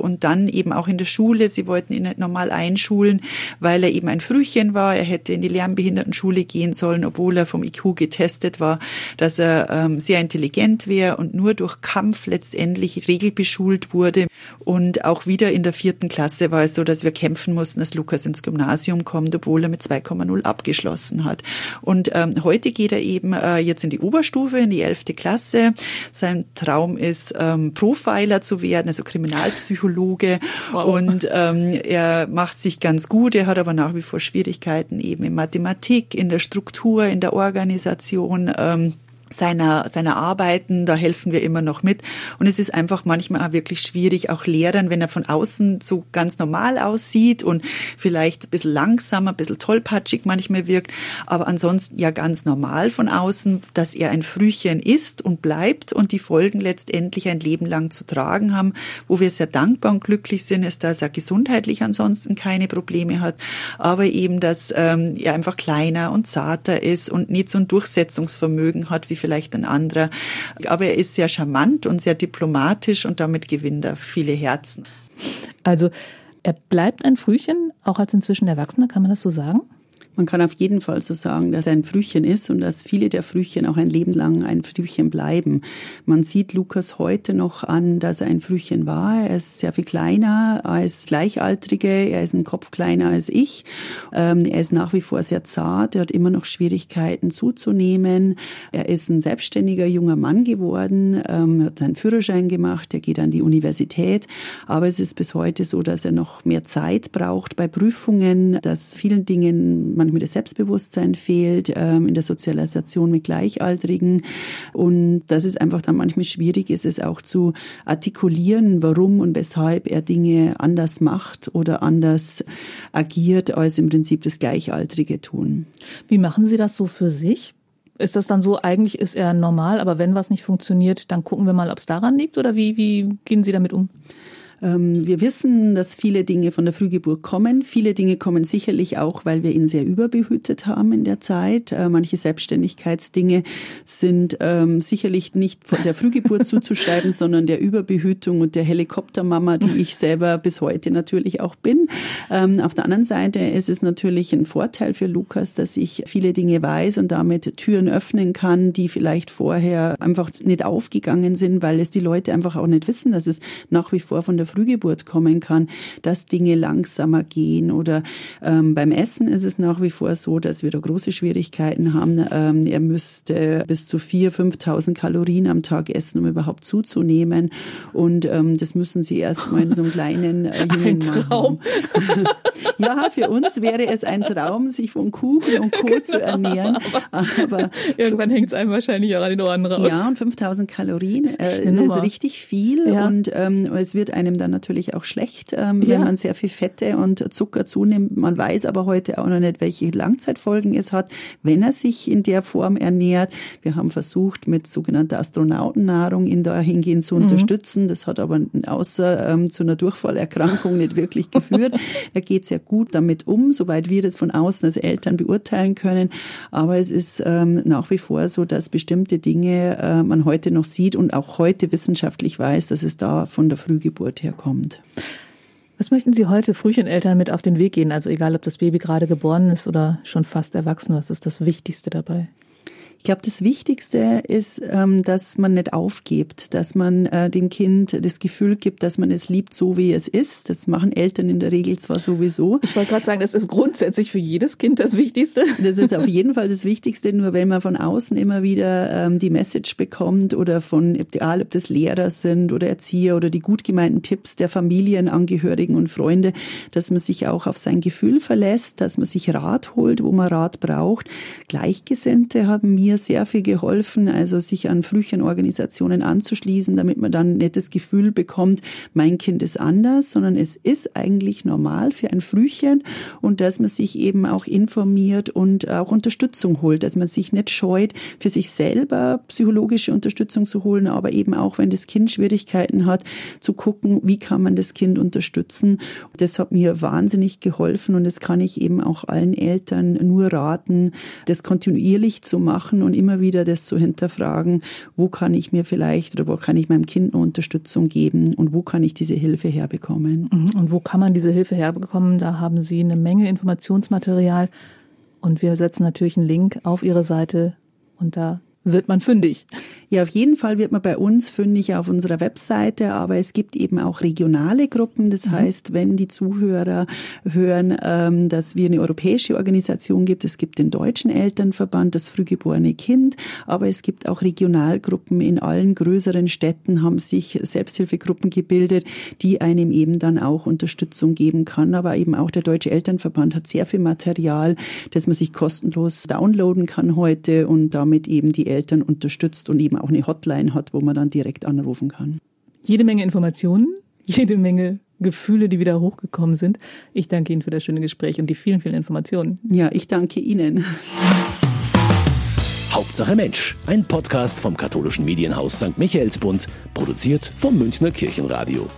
und dann eben auch in der Schule. Sie wollten ihn nicht normal einschulen, weil er eben ein Frühchen war. Er hätte in die Lernbehindertenschule gehen sollen, obwohl er vom IQ getestet war, dass er ähm, sehr intelligent wäre und nur durch Kampf letztendlich regelbeschult wurde. Und auch wieder in der vierten Klasse war es so, dass wir kämpfen mussten, dass Lukas ins Gymnasium kommt, obwohl er mit 2,0 abgeschlossen hat. Und ähm, heute geht er eben äh, jetzt in die Oberstufe, in die elfte Klasse. Sein Traum ist, ähm, Profiler zu werden, also Kriminalpsychologe. Wow. Und ähm, er macht sich ganz gut. Er hat aber nach wie vor Schwierigkeiten eben in Mathematik, in der Struktur, in der Organisation. Ähm, seiner, seiner Arbeiten, da helfen wir immer noch mit. Und es ist einfach manchmal auch wirklich schwierig, auch Lehrern, wenn er von außen so ganz normal aussieht und vielleicht ein bisschen langsamer, ein bisschen tollpatschig manchmal wirkt, aber ansonsten ja ganz normal von außen, dass er ein Frühchen ist und bleibt und die Folgen letztendlich ein Leben lang zu tragen haben, wo wir sehr dankbar und glücklich sind, ist, dass er gesundheitlich ansonsten keine Probleme hat, aber eben, dass ähm, er einfach kleiner und zarter ist und nicht so ein Durchsetzungsvermögen hat wie vielleicht ein anderer. Aber er ist sehr charmant und sehr diplomatisch und damit gewinnt er viele Herzen. Also er bleibt ein Frühchen, auch als inzwischen Erwachsener, kann man das so sagen? Man kann auf jeden Fall so sagen, dass er ein Frühchen ist und dass viele der Frühchen auch ein Leben lang ein Frühchen bleiben. Man sieht Lukas heute noch an, dass er ein Frühchen war. Er ist sehr viel kleiner als Gleichaltrige. Er ist ein Kopf kleiner als ich. Ähm, er ist nach wie vor sehr zart. Er hat immer noch Schwierigkeiten zuzunehmen. Er ist ein selbstständiger junger Mann geworden, ähm, hat seinen Führerschein gemacht. Er geht an die Universität. Aber es ist bis heute so, dass er noch mehr Zeit braucht bei Prüfungen, dass vielen Dingen man manchmal das Selbstbewusstsein fehlt, ähm, in der Sozialisation mit Gleichaltrigen. Und dass es einfach dann manchmal schwierig ist, es auch zu artikulieren, warum und weshalb er Dinge anders macht oder anders agiert, als im Prinzip das Gleichaltrige tun. Wie machen Sie das so für sich? Ist das dann so, eigentlich ist er normal, aber wenn was nicht funktioniert, dann gucken wir mal, ob es daran liegt oder wie, wie gehen Sie damit um? Ähm, wir wissen, dass viele Dinge von der Frühgeburt kommen. Viele Dinge kommen sicherlich auch, weil wir ihn sehr überbehütet haben in der Zeit. Äh, manche Selbstständigkeitsdinge sind ähm, sicherlich nicht von der Frühgeburt zuzuschreiben, sondern der Überbehütung und der Helikoptermama, die ich selber bis heute natürlich auch bin. Ähm, auf der anderen Seite ist es natürlich ein Vorteil für Lukas, dass ich viele Dinge weiß und damit Türen öffnen kann, die vielleicht vorher einfach nicht aufgegangen sind, weil es die Leute einfach auch nicht wissen, dass es nach wie vor von der der Frühgeburt kommen kann, dass Dinge langsamer gehen. Oder ähm, beim Essen ist es nach wie vor so, dass wir da große Schwierigkeiten haben. Ähm, er müsste bis zu 4.000, 5.000 Kalorien am Tag essen, um überhaupt zuzunehmen. Und ähm, das müssen sie erstmal in so einem kleinen äh, ein Traum. ja, für uns wäre es ein Traum, sich von Kuchen und Co. zu ernähren. Aber irgendwann hängt es einem wahrscheinlich auch an den Ohren raus. Ja, und 5000 Kalorien äh, ist richtig viel ja. und ähm, es wird einem dann natürlich auch schlecht, ähm, ja. wenn man sehr viel Fette und Zucker zunimmt. Man weiß aber heute auch noch nicht, welche Langzeitfolgen es hat, wenn er sich in der Form ernährt. Wir haben versucht, mit sogenannter Astronautennahrung ihn dahingehend zu mhm. unterstützen. Das hat aber außer ähm, zu einer Durchfallerkrankung nicht wirklich geführt. er geht sehr gut damit um, soweit wir das von außen als Eltern beurteilen können. Aber es ist ähm, nach wie vor so, dass bestimmte Dinge äh, man heute noch sieht und auch heute wissenschaftlich weiß, dass es da von der Frühgeburt herkommt. Was möchten Sie heute Frühcheneltern mit auf den Weg gehen? Also egal, ob das Baby gerade geboren ist oder schon fast erwachsen, was ist das Wichtigste dabei? Ich glaube, das Wichtigste ist, ähm, dass man nicht aufgibt, dass man äh, dem Kind das Gefühl gibt, dass man es liebt, so wie es ist. Das machen Eltern in der Regel zwar sowieso. Ich wollte gerade sagen, das ist grundsätzlich für jedes Kind das Wichtigste. Das ist auf jeden Fall das Wichtigste. Nur wenn man von außen immer wieder ähm, die Message bekommt oder von, egal ob das Lehrer sind oder Erzieher oder die gut gemeinten Tipps der Familienangehörigen und Freunde, dass man sich auch auf sein Gefühl verlässt, dass man sich Rat holt, wo man Rat braucht. Gleichgesinnte haben mir mir sehr viel geholfen, also sich an Frühchenorganisationen anzuschließen, damit man dann nicht das Gefühl bekommt, mein Kind ist anders, sondern es ist eigentlich normal für ein Frühchen und dass man sich eben auch informiert und auch Unterstützung holt, dass man sich nicht scheut, für sich selber psychologische Unterstützung zu holen, aber eben auch, wenn das Kind Schwierigkeiten hat, zu gucken, wie kann man das Kind unterstützen. Das hat mir wahnsinnig geholfen und das kann ich eben auch allen Eltern nur raten, das kontinuierlich zu machen und immer wieder das zu hinterfragen, wo kann ich mir vielleicht oder wo kann ich meinem Kind eine Unterstützung geben und wo kann ich diese Hilfe herbekommen. Mhm. Und wo kann man diese Hilfe herbekommen? Da haben Sie eine Menge Informationsmaterial und wir setzen natürlich einen Link auf Ihre Seite und da wird man fündig. Ja, auf jeden Fall wird man bei uns fündig auf unserer Webseite, aber es gibt eben auch regionale Gruppen. Das mhm. heißt, wenn die Zuhörer hören, ähm, dass wir eine europäische Organisation gibt, es gibt den Deutschen Elternverband, das frühgeborene Kind, aber es gibt auch Regionalgruppen in allen größeren Städten, haben sich Selbsthilfegruppen gebildet, die einem eben dann auch Unterstützung geben kann. Aber eben auch der Deutsche Elternverband hat sehr viel Material, das man sich kostenlos downloaden kann heute und damit eben die Eltern unterstützt und eben eben auch eine Hotline hat, wo man dann direkt anrufen kann. Jede Menge Informationen, jede Menge Gefühle, die wieder hochgekommen sind. Ich danke Ihnen für das schöne Gespräch und die vielen, vielen Informationen. Ja, ich danke Ihnen. Hauptsache Mensch, ein Podcast vom katholischen Medienhaus St. Michaelsbund, produziert vom Münchner Kirchenradio.